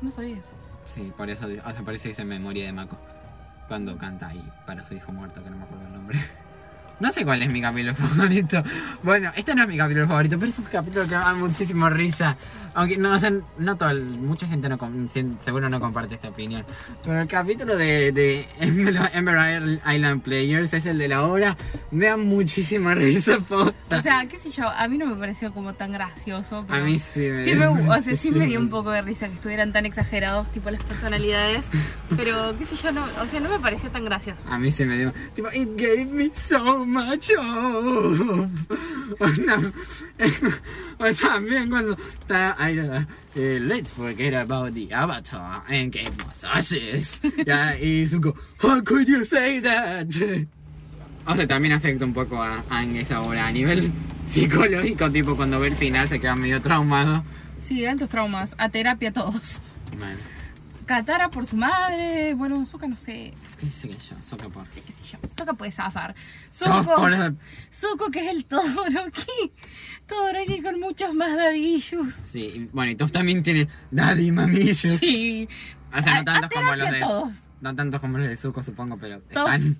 no sabía eso. Sí, por eso, o sea, por eso dice memoria de Mako. Cuando canta ahí para su hijo muerto, que no me acuerdo el nombre. No sé cuál es mi capítulo favorito. Bueno, este no es mi capítulo favorito, pero es un capítulo que me da muchísimo risa. Aunque no, o sea, no todo, mucha gente no, seguro no comparte esta opinión. Pero el capítulo de, de Ember Island Players es el de la obra. Me da muchísima risa, posta. O sea, qué sé yo, a mí no me pareció como tan gracioso. a Pero mí sí me Sí, me, o sea, sí me dio un poco de risa que estuvieran tan exagerados, tipo las personalidades. Pero, qué sé yo, no, o sea, no me pareció tan gracioso. A mí se me dio. Tipo, it gave me so macho. O, sea, o también cuando está eh, let's forget about the avatar and get massages. Ya, y Zuko, how could you say that? O sea, también afecta un poco a Aang esa obra a nivel psicológico, tipo cuando ve el final se queda medio traumado. Sí, altos traumas. A terapia todos. Bueno, Katara por su madre. Bueno, Zuka no sé. qué sé yo, Sokka por... qué sé yo. Zuka puede zafar. Por- Zuko que es el Todoroki. Todoroki con muchos más daddy issues. Sí, bueno, y Toph también tiene daddy mamillos. Sí. O sea, no tantos a como los de... todos. No tantos como los de Zuko, supongo, pero Toph. están...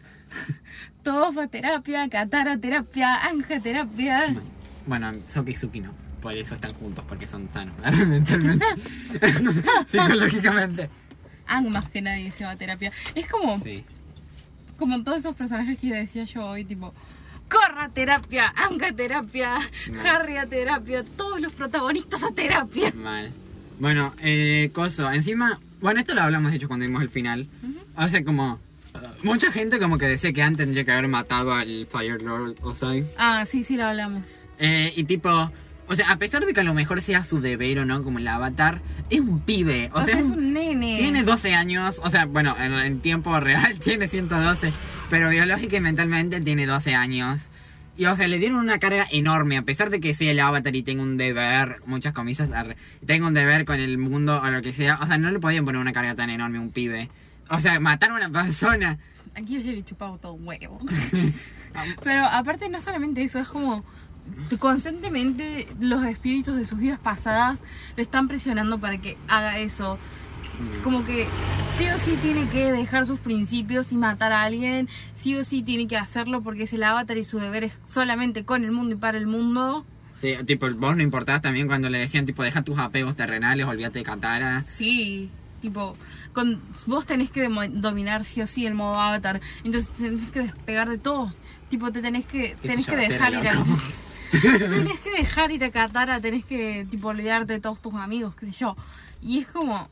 Todos a terapia, Katara terapia, Anja terapia. Bueno, Sokka y Suki no. Por eso están juntos, porque son sanos, mentalmente. Psicológicamente. Ang más que nadie se va a terapia. Es como, Sí. como todos esos personajes que decía yo hoy, tipo, Corra a terapia, Anga a terapia. Harry a terapia, todos los protagonistas a terapia. Mal. Bueno, eh, Coso, encima... Bueno, esto lo hablamos, de hecho, cuando vimos el final. O sea, como... Mucha gente como que decía que antes tendría que haber matado al Fire Lord Ozai. Ah, sí, sí, lo hablamos. Eh, y tipo... O sea, a pesar de que a lo mejor sea su deber o no, como el avatar, es un pibe. O, O, sea, es un nene. Tiene 12 años, o sea, bueno, en, en tiempo real tiene 112, pero biológica y mentalmente tiene 12 años. Y o sea, le dieron una carga enorme, a pesar de que sea el avatar y tenga un deber, muchas comillas, tenga un deber con el mundo o lo que sea, o sea, no le podían poner una carga tan enorme a un pibe. O sea, matar a una persona. Aquí yo le he chupado todo un huevo. Pero aparte no solamente eso, es como constantemente los espíritus de sus vidas pasadas lo están presionando para que haga eso. Como que sí o sí tiene que dejar sus principios y matar a alguien, sí o sí tiene que hacerlo porque es el avatar y su deber es solamente con el mundo y para el mundo. Sí, tipo, vos no importabas también cuando le decían, tipo, deja tus apegos terrenales, olvídate de Katara. Sí, tipo, con, vos tenés que dominar sí o sí el modo avatar, entonces tenés que despegar de todo. Tipo, te tenés que, ¿Qué tenés que dejar ir a... tenés que dejar ir a Katara, tenés que, tipo, olvidarte de todos tus amigos, qué sé yo. Y es como,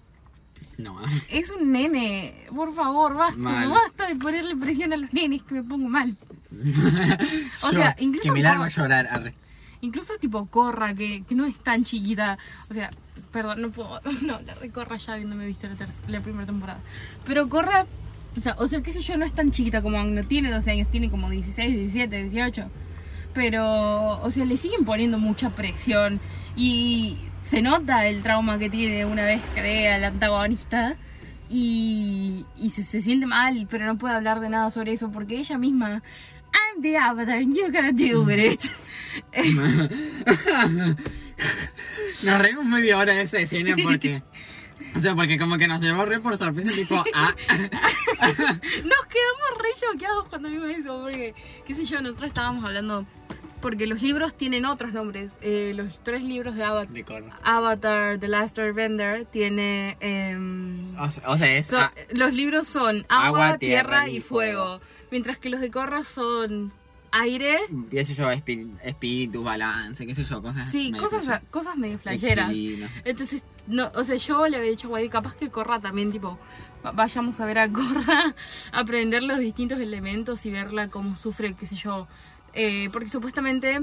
No, es un nene, por favor, basta, Mal. basta de ponerle presión a los nenes que me pongo mal. O sea, Yo, incluso Que me largo a llorar, arre. Incluso tipo Corra, que, que no es tan chiquita. O sea, perdón, no puedo no hablar de Corra ya habiéndome visto la, la primera temporada. Pero Corra, o sea, sea, qué sé yo, no es tan chiquita como Ang, no tiene 12 años, tiene como 16, 17, 18. Pero, o sea, le siguen poniendo mucha presión. Y se nota el trauma que tiene una vez que ve al antagonista. Y, y se, se siente mal, pero no puede hablar de nada sobre eso porque ella misma, I'm the avatar, and you gotta deal with it. Nos reímos media hora de esa escena porque. O sea, porque como que nos llevó re por sorpresa, tipo, ah, Nos quedamos re choqueados cuando vimos eso, porque, qué sé yo, nosotros estábamos hablando, porque los libros tienen otros nombres. Eh, los tres libros de Avatar, de. Avatar The Last Airbender, tiene... em, O sea, o sea, es. so- ah, los libros son agua, Agua, tierra, tierra y y fuego, mientras que los de Korra son aire... qué sé yo, espí- espíritu, balance, qué sé yo, cosas. Sí, medio cosas, cosas medio sé. Entonces, no, o sea, yo le había dicho a Guadi, capaz que Corra también, tipo, va- vayamos a ver a Corra, aprender los distintos elementos y verla cómo sufre, qué sé yo. Eh, porque supuestamente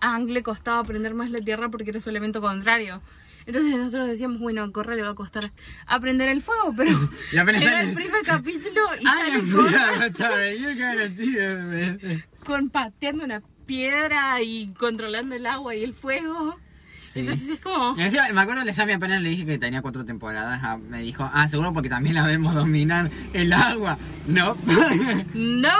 a Ang le costaba aprender más la tierra porque era su elemento contrario. Entonces nosotros decíamos, bueno, a Corra le va a costar aprender el fuego, pero llega el primer capítulo y sale con pateando una piedra y controlando el agua y el fuego. Sí. Entonces es como... Y encima, me acuerdo, le llamé apenas le dije que tenía cuatro temporadas. ah, Me dijo, ah, seguro porque también la vemos dominar el agua. No. No,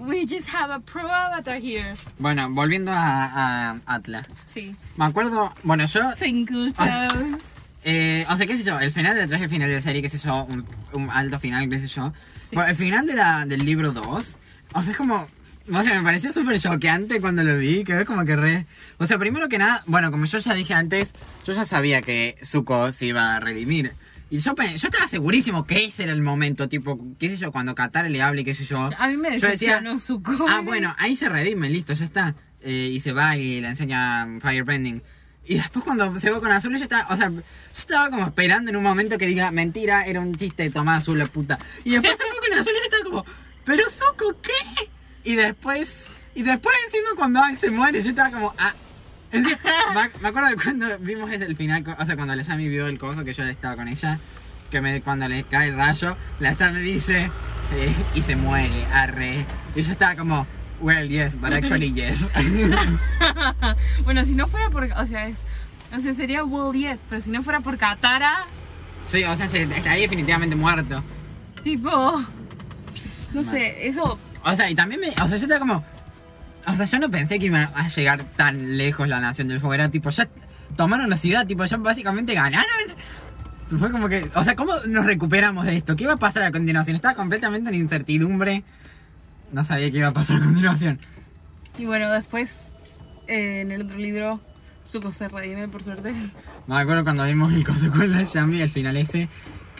we just have a pro avatar here. bueno, volviendo a, a Atlas. Sí. Me acuerdo, bueno, yo, Single Ah. toes. eh, o sea, qué sé yo, el final de atrás, el final de la serie, qué sé yo, un, un alto final, qué sé yo. Bueno, el final de la, del libro 2, o sea, es como, o sea, me pareció súper choqueante cuando lo vi, que es como que re... O sea, primero que nada, bueno, como yo ya dije antes, yo ya sabía que Zuko se iba a redimir. Y yo, yo estaba segurísimo que ese era el momento, tipo, qué sé yo, cuando Katara le hable, qué sé yo. A mí me Yo decía, Zuko. Ah, bueno, ahí se redime, listo, ya está. Eh, y se va y le enseña Firebending. Y después cuando se va con Azul, yo estaba, o sea, yo estaba como esperando en un momento que diga, mentira, era un chiste, tomá Azul la puta. Y después se fue con Azul y yo estaba como, pero Zuko, ¿qué? Y después, y después encima cuando Aang se muere, yo estaba como, ah. Es decir, me, me acuerdo de cuando vimos el final, o sea, cuando la Yami vio el coso que yo estaba con ella, que me, cuando le cae el rayo, la Yami dice, eh, y se muere, arre. Y yo estaba como, well, yes, but actually yes. bueno, si no fuera por. O sea, es, o sea, sería Will Yes, pero si no fuera por Katara, sí, o sea, se- estaría definitivamente muerto. tipo. No sé, eso. O sea, y también me. O sea, yo estaba como. O sea, yo no pensé que iba a llegar tan lejos la Nación del Fuego. Era tipo, ya tomaron la ciudad, tipo, ya básicamente ganaron. Fue como que. O sea, ¿cómo nos recuperamos de esto? ¿Qué iba a pasar a continuación? Estaba completamente en incertidumbre. No sabía qué iba a pasar a continuación. Y bueno, después, eh, en el otro libro, Zuko se redime, por suerte. Me acuerdo cuando vimos el coso con la Yami, el final ese.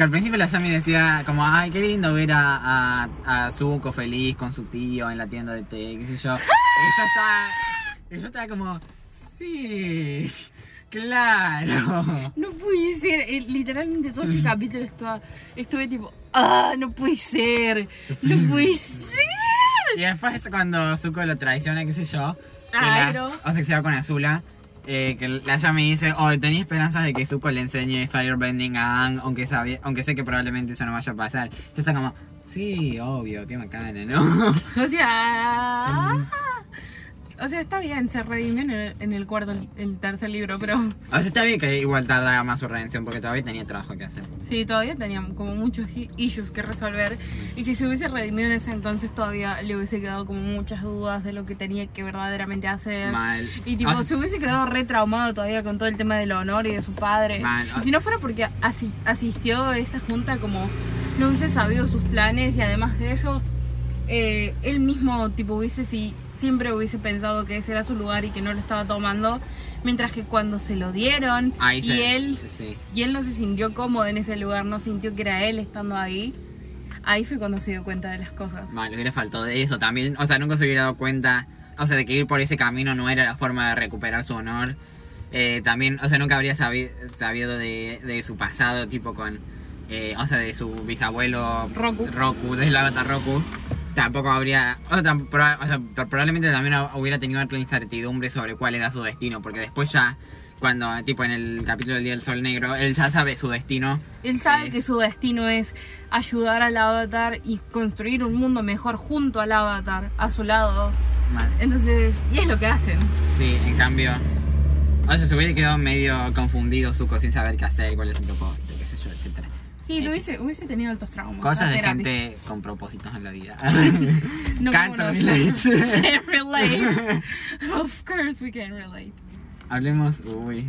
Que al principio la Yami decía como, ay, qué lindo ver a, a, a Zuko feliz con su tío en la tienda de té, qué sé yo. Y yo estaba, y yo estaba como, sí, claro. No puede ser, eh, literalmente todo ese capítulo estaba, estuve tipo, ah, no puede ser, no puede ser. Y después cuando Zuko lo traiciona, qué sé yo, que la- o sea, que se va con Azula. Eh, que la Yami dice, oh, tenía esperanzas de que Zuko le enseñe Firebending a Aang, aunque, sabía, aunque sé que probablemente eso no vaya a pasar. Yo estaba como, sí, obvio, qué macana, ¿no? O sea, o sea, está bien, se redimió en el, en el cuarto, el tercer libro, pero O sea, está bien que igual tardaba más su redención porque todavía tenía trabajo que hacer. sí, todavía teníamos como muchos issues que resolver. Y si se hubiese redimido en ese entonces, todavía le hubiese quedado como muchas dudas de lo que tenía que verdaderamente hacer. Mal. Y tipo, O sea, se hubiese quedado re traumado todavía con todo el tema del honor y de su padre. Mal. Y si no fuera porque asi- asistió a esa junta, como no hubiese sabido sus planes y además de eso, eh, él mismo tipo hubiese si siempre hubiese pensado que ese era su lugar y que no lo estaba tomando, mientras que cuando se lo dieron ahí y se- él Sí. y él no se sintió cómodo en ese lugar, no sintió que era él estando ahí. Ahí fue cuando se dio cuenta de las cosas. Mal, le hubiera faltado de eso también. O sea, nunca se hubiera dado cuenta. O sea, de que ir por ese camino no era la forma de recuperar su honor. Eh, también, o sea, nunca habría sabi- sabido de, de su pasado, tipo con. eh, o sea, de su bisabuelo Roku. Roku, del avatar Roku. Tampoco habría. O sea, tam- proba- o sea, t- probablemente también hubiera tenido la incertidumbre sobre cuál era su destino. Porque después ya, cuando, tipo en el capítulo del Día del Sol Negro, él ya sabe su destino. Él sabe Es- que su destino es ayudar al avatar y construir un mundo mejor junto al avatar, a su lado. Mal. Entonces, y es lo que hacen. Sí, en cambio. O sea, se hubiera quedado medio confundido Zuko sin saber qué hacer, cuál es su propósito, Sí, lo hubiese, hubiese tenido altos traumas. Cosas la de terapia. gente con propósitos en la vida. No Can't como relate. Can relate. of course we can relate. Hablemos, uy.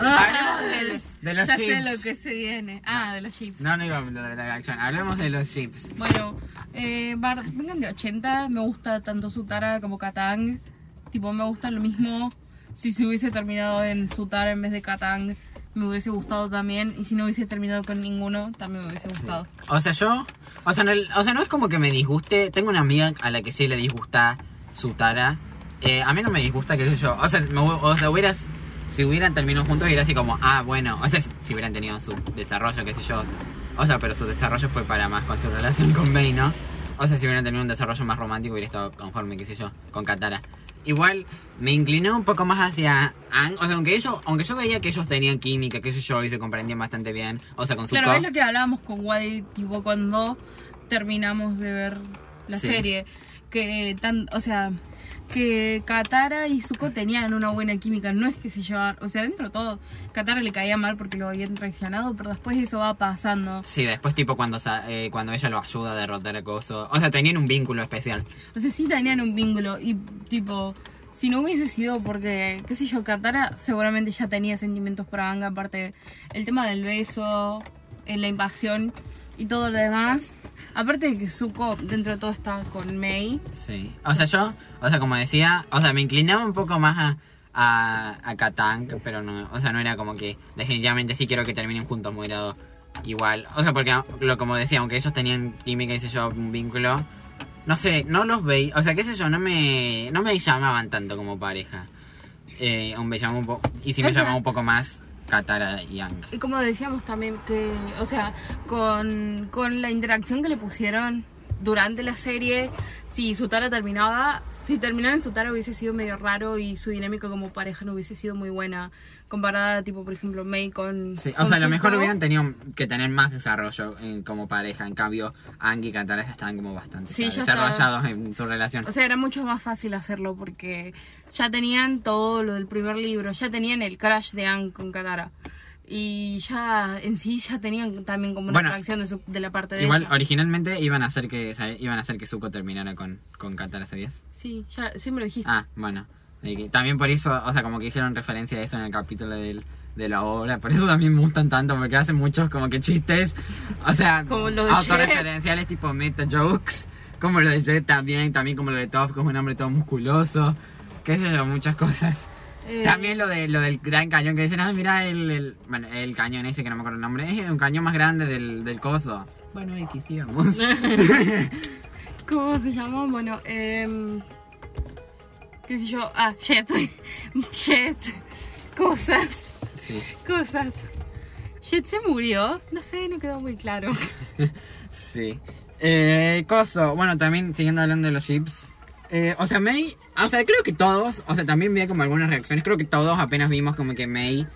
Ah, Hablemos de los- de los ya sé chips. lo que se viene. Ah, de los chips. No, no iba a hablar de la acción. Hablemos de los chips. Bueno, eh, Bar- vengan de 80. Me gusta tanto Sutara como Katang. Tipo, me gusta lo mismo. Si se hubiese terminado en Sutara en vez de Katang, me hubiese gustado también. Y si no hubiese terminado con ninguno, también me hubiese gustado. O sea, yo. O sea, no, o sea, no es como que me disguste. Tengo una amiga a la que sí le disgusta su tara. Eh, a mí no me disgusta, sé yo. O sea, me o sea, hubieras. Si hubieran terminado juntos, hubiera así como, ah, bueno. O sea, si, si hubieran tenido su desarrollo, qué sé yo. O sea, pero su desarrollo fue para más con su relación con May, ¿no? O sea, si hubieran tenido un desarrollo más romántico, hubiera estado conforme, qué sé yo, con Katara. Igual me incliné un poco más hacia Aang. O sea, aunque ellos, aunque yo veía que ellos tenían química, qué sé yo, y se comprendían bastante bien. O sea, con su Claro, es lo que hablábamos con Wadi, tipo, cuando terminamos de ver la Sí. serie. Que tan, o sea, que Katara y Zuko tenían una buena química, no es que se llevaban, o sea, dentro de todo, Katara le caía mal porque lo habían traicionado, pero después eso va pasando. Sí, después tipo cuando, eh, cuando ella lo ayuda a derrotar a Coso. O sea, tenían un vínculo especial. O sea, sí tenían un vínculo y tipo, si no hubiese sido porque, qué sé yo, Katara seguramente ya tenía sentimientos por Aang, aparte el tema del beso, en la invasión y todo lo demás. Aparte de que Zuko dentro de todo está con Mei. Sí. O sea, yo, o sea, como decía, o sea, me inclinaba un poco más a, a, a Katang, pero no, o sea, no era como que definitivamente sí quiero que terminen juntos, hubiera dado igual. O sea, porque, lo como decía, aunque ellos tenían química y sé yo, un vínculo, no sé, no los veía, o sea, qué sé yo, no me, no me llamaban tanto como pareja. Eh, o me llamaba un poco, y sí me llamaba un poco más Katara y Yang. Y como decíamos también que, o sea, con, con la interacción que le pusieron durante la serie, si Sutara terminaba, si terminaba en Sutara hubiese sido medio raro y su dinámica como pareja no hubiese sido muy buena comparada, tipo, por ejemplo, Mei con. Sí, o con sea, a lo mejor hubieran tenido que tener más desarrollo en- como pareja. En cambio, Angie y Katara ya estaban como bastante Sí, ya desarrollados en su relación. O sea, era mucho más fácil hacerlo porque ya tenían todo lo del primer libro, ya tenían el crash de Anne con Katara. Y ya en sí ya tenían también como una Bueno, atracción de, su- de la parte de Igual, ella. originalmente iban a hacer que ¿sabes? iban a hacer que Zuko terminara con, con Katara, ¿sabías? Sí, ya siempre lo dijiste. Ah, bueno. Y También por eso, o sea, como que hicieron referencia a eso en el capítulo del, de la obra. Por eso también me gustan tanto, porque hacen muchos como que chistes. O sea, Como autorreferenciales tipo meta jokes. Como lo de Jet también, también como lo de Toph, que es un hombre todo musculoso. Qué sé yo, muchas cosas. Eh, También lo de lo del gran cañón que dicen, ah, mira el, el, bueno, el cañón ese que no me acuerdo el nombre, es un cañón más grande del, del coso. Bueno, y que sigamos. ¿Cómo se llama? Bueno, eh, qué sé yo. Ah, Jet. Jet. Cosas. sí. Cosas. Jet se murió. No sé, no quedó muy claro. Sí. Eh, coso, bueno, también siguiendo hablando de los chips. Eh, o sea, May, o sea, creo que todos, o sea, también vi como algunas reacciones, creo que todos apenas vimos como que May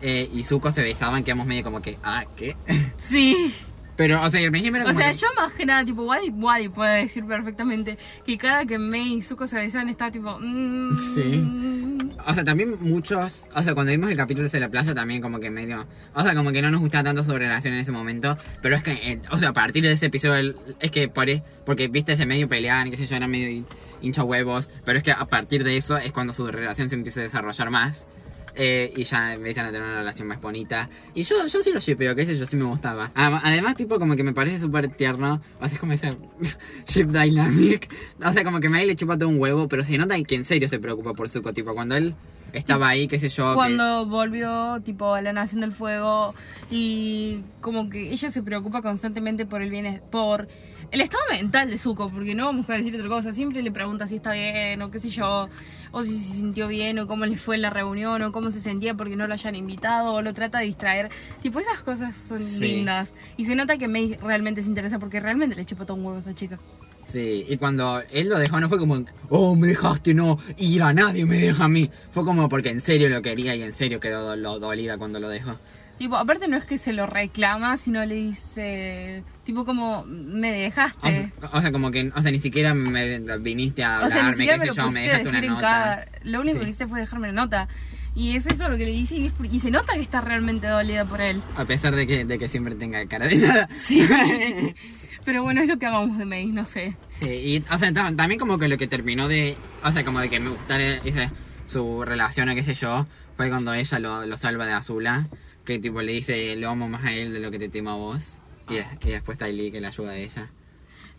eh, y Zuko se besaban, quedamos medio como que, ah, ¿qué? Sí. Pero, o sea, al principio era O como sea, que- yo más que nada, tipo, Wadi Wadi puede decir perfectamente que cada que Mei y Zuko se besan está tipo. mm, Sí. O sea, también muchos, o sea, cuando vimos el capítulo de la playa también como que medio, o sea, como que no nos gustaba tanto su relación en ese momento, pero es que, eh, o sea, a partir de ese episodio, el- es que por, e- porque viste ese medio pelear, qué sé yo, era medio hincha huevos, pero es que a partir de eso es cuando su relación se empieza a desarrollar más. eh, y ya empiezan a tener una relación más bonita. Y yo, yo sí lo shipeo, qué sé yo, sí me gustaba. Adem- Además, tipo, como que me parece súper tierno. O sea, es como ese ship dynamic. O sea, como que May le chupa todo un huevo, pero se nota que en serio se preocupa por Zuko. Tipo, cuando él estaba ahí, qué sé yo. que- Cuando volvió, tipo, a la Nación del Fuego y como que ella se preocupa constantemente por el bien, por el estado mental de Zuko, porque no vamos a decir otra cosa, siempre le pregunta si está bien o qué sé yo, o si se sintió bien o cómo le fue la reunión o cómo se sentía porque no lo hayan invitado o lo trata de distraer. Tipo, esas cosas son Sí. lindas. Y se nota que May realmente se interesa porque realmente le chupa todo un huevo a esa chica. Sí, y cuando él lo dejó no fue como, oh, me dejaste, no, ir a nadie me deja a mí. Fue como porque en serio lo quería y en serio quedó do- lo dolida cuando lo dejó. Tipo, aparte no es que se lo reclama, sino le dice, tipo como, me O dejaste. sea, o sea, como que, o sea, ni siquiera me viniste a O hablarme, qué sé yo, me dejaste una nota. cada... Lo único Sí. que hiciste fue dejarme la nota. Y es eso lo que le dice y, es- y se nota que está realmente dolida por él. A pesar de que, de que siempre tenga cara de nada. Sí. Pero bueno, es lo que amamos de May, no sé. Sí, y o sea, tam- también como que lo que terminó de, o sea, como de que me gustara ese, su relación o qué sé yo, fue cuando ella lo, lo salva de Azula, que tipo le dice, lo amo más a él de lo que te temo a vos, y, y después Ty Lee que la ayuda a ella.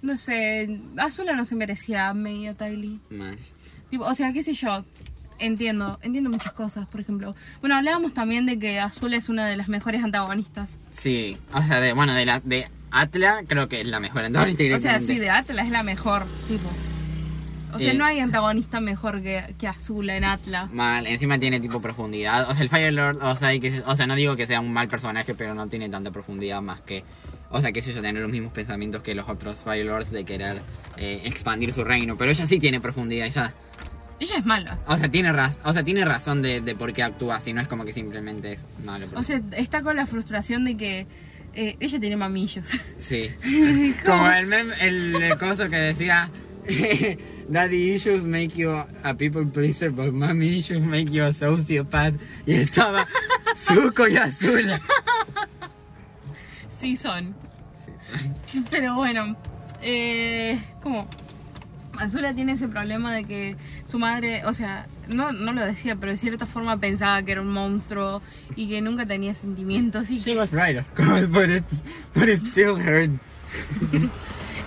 No sé, Azula no se merecía a Ty Lee. Mal. Tipo, o sea, qué sé yo. Entiendo, entiendo muchas cosas, por ejemplo. Bueno, hablábamos también de que Azul es una de las mejores antagonistas. Sí, o sea, de, bueno, de la de Atla creo que es la mejor antagonista O sea, sí, de Atlas es la mejor, tipo. O sea, Eh. no hay antagonista mejor que, que Azul en Atlas. Mal, encima tiene tipo profundidad. O sea, el Fire Lord, o sea, que, o sea, no digo que sea un mal personaje, pero no tiene tanta profundidad más que. O sea, que sé yo, tener los mismos pensamientos que los otros Fire Lords de querer eh, expandir su reino. Pero ella sí tiene profundidad, ella. Ella es mala. O sea, tiene, raz o sea, tiene razón de, de por qué actúa así, no es como que simplemente es malo. O sea, está con la frustración de que eh, ella tiene mamillos. sí. como el, el coso que decía. Daddy issues make you a people pleaser, but mommy issues make you a sociopath. Y estaba Zuko y Azula. sí son. Sí. Pero bueno, eh, como Azula tiene ese problema de que su madre, o sea, no, no lo decía, pero de cierta forma pensaba que era un monstruo y que nunca tenía sentimientos y She que, was right, of course, but it, but it still hurt.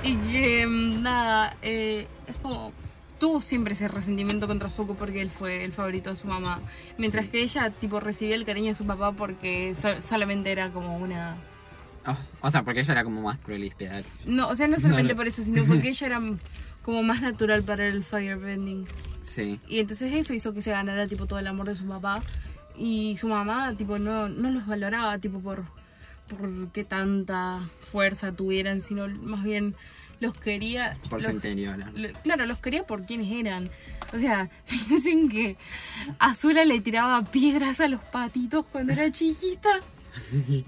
Y que mm, nada, eh, es como tuvo siempre ese resentimiento contra Zuko porque él fue el favorito de su mamá, mientras Sí. que ella tipo recibía el cariño de su papá porque so- solamente era como una Oh, o sea, porque ella era como más cruel y no, o sea, no solamente no. por eso, sino porque ella era como más natural para el firebending. Sí. Y entonces eso hizo que se ganara tipo todo el amor de su papá y su mamá tipo no, no los valoraba tipo por por qué tanta fuerza tuvieran, sino más bien los quería. Por los- lo- claro, los quería por quienes eran. O sea, dicen que Azula le tiraba piedras a los patitos cuando era chiquita.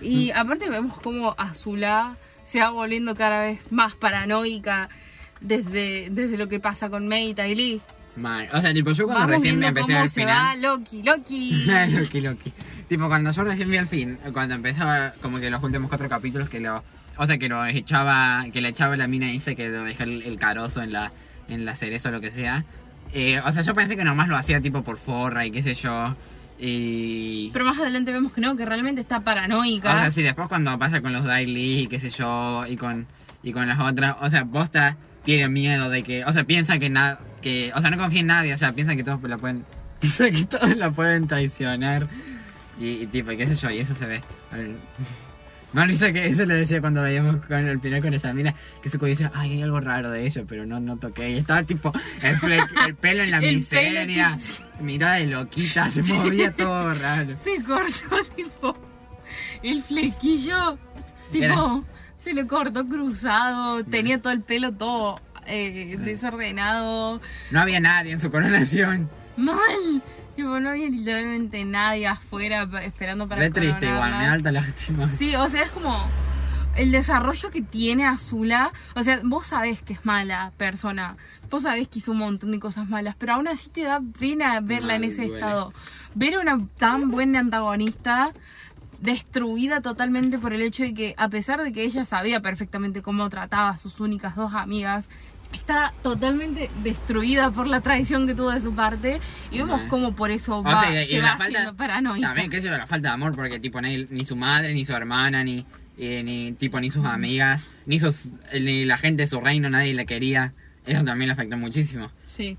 Y aparte vemos cómo Azula se va volviendo cada vez más paranoica desde, desde lo que pasa con Mei y Lee. O sea, tipo, yo cuando Vamos recién me empecé a ver se final. va Loki, Loki. Loki, Loki. Tipo, cuando yo recién vi el fin, cuando empezaba como que los últimos cuatro capítulos que lo... O sea, que lo echaba, que le echaba la mina esa que lo dejé el, el carozo en la, en la cereza o lo que sea. Eh, o sea, yo pensé que nomás lo hacía tipo por forra y qué sé yo. Y... Pero más adelante vemos que no, que realmente está paranoica. O sea, sí, después cuando pasa con los Daily y qué sé yo, y con, y con las otras, o sea, Posta tiene miedo de que, o sea, piensa que nada, que, o sea, no confía en nadie, o sea, piensa que todos la pueden, piensa que todos la pueden traicionar, y, y tipo, y qué sé yo, y eso se ve. Al- Me da risa que eso le decía cuando veíamos con el final con esa mina, que su dice, ay, hay algo raro de ello, pero no, no toqué. Y estaba tipo, el, pelo en la El miseria, mirada de loquita, se movía todo raro. Se cortó, tipo, el flequillo, tipo, Era- se le cortó cruzado, tenía todo el pelo todo eh, desordenado, No había nadie en su coronación. mal. Tipo, no había literalmente nadie afuera esperando para Re triste igual, me da alta lástima. Sí, o sea, es como el desarrollo que tiene Azula. O sea, vos sabés que es mala persona. Vos sabés que hizo un montón de cosas malas, pero aún así te da pena verla en ese estado. Ver a una tan buena antagonista destruida totalmente por el hecho de que a pesar de que ella sabía perfectamente cómo trataba a sus únicas dos amigas, está totalmente destruida por la traición que tuvo de su parte y vemos cómo por eso O va, sea, y se la va falta- haciendo paranoica. También, qué sé yo, la falta de amor, porque tipo ni, ni su madre, ni su hermana, ni, eh, ni tipo ni sus amigas, ni sus ni la gente de su reino, nadie la quería. Eso también le afectó muchísimo. Sí.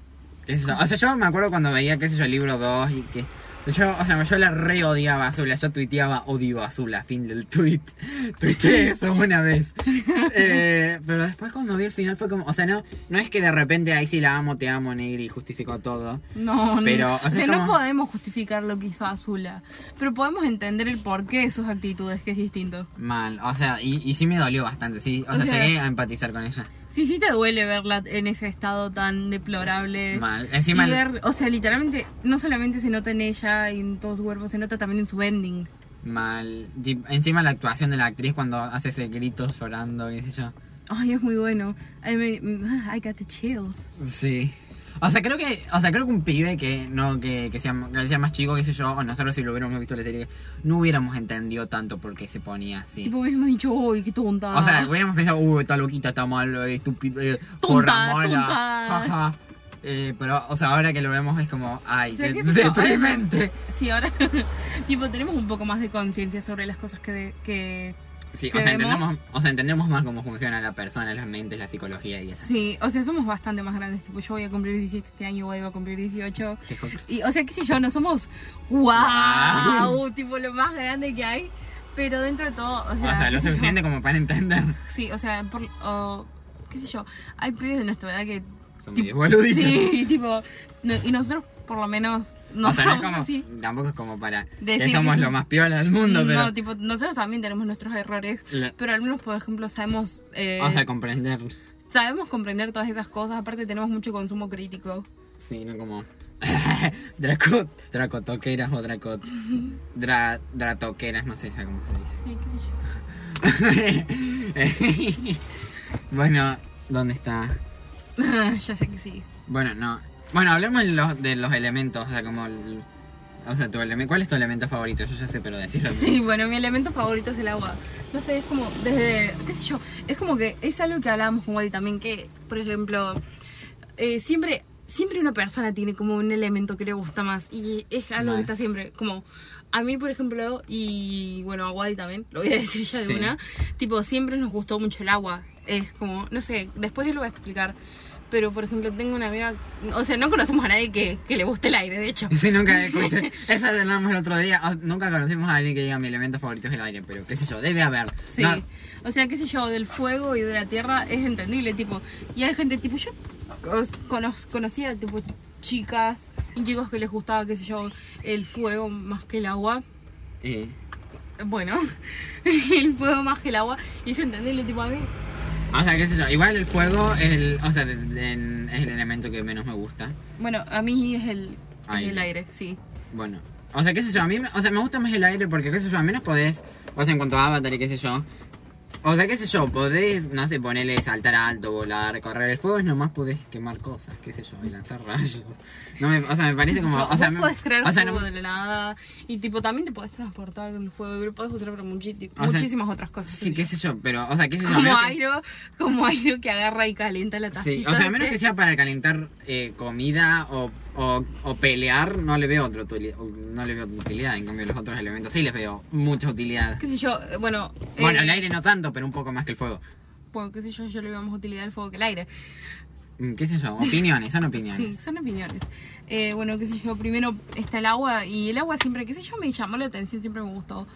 Yo. O sea, yo me acuerdo cuando veía, qué sé yo, el libro 2 y que... Yo, o sea, yo la re odiaba a Azula, yo tuiteaba odio a Azula, fin del tweet. Tuiteé eso una vez. Eh, pero después cuando vi el final fue como, o sea, no, no es que de repente ahí sí la amo, te amo, Negri, y justificó todo. No, no. Pero, o sea, no como- podemos justificar lo que hizo Azula, pero podemos entender el porqué de sus actitudes, que es distinto. Mal, o sea, y, y sí me dolió bastante, sí. O, O sea, sea- llegué a empatizar con ella. Sí, sí te duele verla en ese estado tan deplorable. Mal. Encima, y ver, o sea, literalmente, no solamente se nota en ella y en todo su cuerpo, se nota también en su ending. mal. Encima la actuación de la actriz cuando hace ese grito llorando, qué sé yo. Ay, es muy bueno. I, mean, I got the chills. Sí. O sea, creo que, o sea, creo que un pibe que no, que, que sea, que sea más chico, qué sé yo, o nosotros si lo hubiéramos visto la serie, no hubiéramos entendido tanto por qué se ponía así. Tipo, hubiésemos dicho, uy, qué tonta. O sea, hubiéramos pensado, uy, está loquita, está mal, eh, estúpida, eh, Tonta, tonta. jaja. Eh, pero, o sea, ahora que lo vemos es como, ay, ahora- deprimente. Sí, ahora, tipo, tenemos un poco más de conciencia sobre las cosas que, de- que Sí, o sea, entendemos, o sea, entendemos más cómo funciona la persona, las mentes, la psicología y eso. Sí, o sea, somos bastante más grandes. Tipo, yo voy a cumplir 17 este año, va a cumplir 18. Qué hooks. Y, o sea, qué sé yo, no somos wow, tipo lo más grande que hay. Pero dentro de todo, o O sea, lo suficiente como para entender. Sí, o sea, por, o, qué sé yo, hay pibes de nuestra edad que... Son tipo. Sí, tipo, no- y nosotros por lo menos no o sea, no es somos como, así. tampoco es como para Decir que somos lo más piola del mundo, pero... No, tipo, nosotros también tenemos nuestros errores, pero al menos, por ejemplo, sabemos... eh, o sea, comprender. sabemos comprender todas esas cosas, aparte tenemos mucho consumo crítico. Sí, no como... Draco... Dracotoqueras o Draco... Dra... Dratoqueras, no sé ya cómo se dice. Sí, qué sé yo. bueno, ¿dónde está? Ah, ya sé que sí. Bueno, no. Bueno, hablemos de los, de los elementos, o sea, como el... O sea, tu ¿cuál es tu elemento favorito? Yo ya sé, pero decirlo. Sí, bueno, mi elemento favorito es el agua. No sé, es como desde, qué sé yo, es como que es algo que hablábamos con Wally también, que, por ejemplo, eh, siempre, siempre una persona tiene como un elemento que le gusta más y es algo Mal. que está siempre, como, a mí, por ejemplo, y bueno, a Wally también, lo voy a decir ya de Sí. una, tipo, siempre nos gustó mucho el agua. Es como, no sé, después yo lo voy a explicar. Pero, por ejemplo, tengo una amiga, o sea, no conocemos a nadie que, que le guste el aire, de hecho. Sí, nunca escuché. Esa hablamos el otro día. Ah, Nunca conocimos a alguien que diga mi elemento favorito es el aire, pero qué sé yo, debe haber. Sí. No, O sea, qué sé yo, del fuego y de la tierra es entendible, tipo. Y hay gente, tipo, yo cono- conocía, tipo, chicas y chicos que les gustaba, qué sé yo, el fuego más que el agua. eh, Bueno, el fuego más que el agua. Y es entendible, tipo, a mí. O sea, qué sé yo, igual el fuego es el, o sea, de- de- es el elemento que menos me gusta. Bueno, a mí es el, es Aire. el aire, sí. Bueno, o sea, qué sé yo, a mí, me- o sea, me gusta más el aire porque, qué sé yo, al menos podés, o sea, en cuanto a Avatar y qué sé yo, o sea, qué sé yo, podés, no sé, ponerle saltar alto, volar, correr. El fuego es nomás podés quemar cosas, qué sé yo, y lanzar rayos. No me, o sea, me parece como, o sea, me- podés crear o sea, fuego no- de la nada y tipo también te podés transportar el fuego y lo podés usar para muchísimas otras cosas. Sí, qué sé yo, pero, o sea, qué sé yo. como menos que- Airo, como Airo que agarra y calienta la tacita. Sí, o sea, a menos que sea para calentar eh, comida o, o, o pelear, no le veo otra utilidad, no le veo utilidad. En cambio, los otros elementos sí les veo mucha utilidad. qué sé yo, eh, bueno, Bueno, eh, el aire no tanto, pero un poco más que el fuego. bueno, qué sé yo, yo le veo más utilidad al fuego que el aire. Mm, ¿Qué sé yo? Opiniones, son opiniones. Sí, son opiniones. Eh, bueno, qué sé yo, primero está el agua y el agua siempre, qué sé yo, me llamó la atención, siempre me gustó.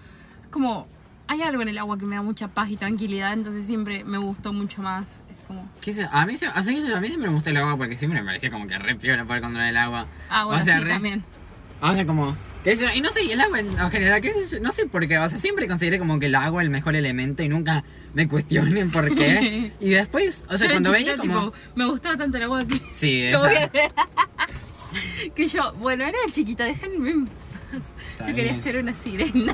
Como, hay algo en el agua que me da mucha paz y tranquilidad, entonces siempre me gustó mucho más. Es como, ¿Qué sé yo? A mí, a siempre me gusta el agua porque siempre me parecía como que re piola poder controlar el agua. ah, bueno, o sea, sí, re- también. O sea, como... y no sé, el agua en, en general, qué sé yo, no sé por qué, o sea, siempre consideré como que el agua es el mejor elemento y nunca me cuestionen por qué. y después, o sea, Yo cuando veía como... tipo, me gustaba tanto el agua que... Sí, que esa- voy a hacer. que yo, bueno, era chiquita, déjenme Yo quería ser una sirena.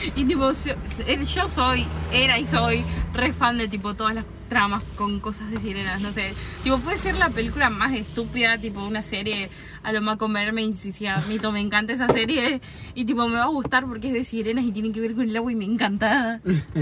y tipo, yo soy, era y soy re fan de tipo todas las tramas con cosas de sirenas, no sé. Tipo, puede ser la película más estúpida, tipo una serie a lo más comerme y si, si a mí to- me encanta esa serie y tipo me va a gustar porque es de sirenas y tiene que ver con el agua y me encanta.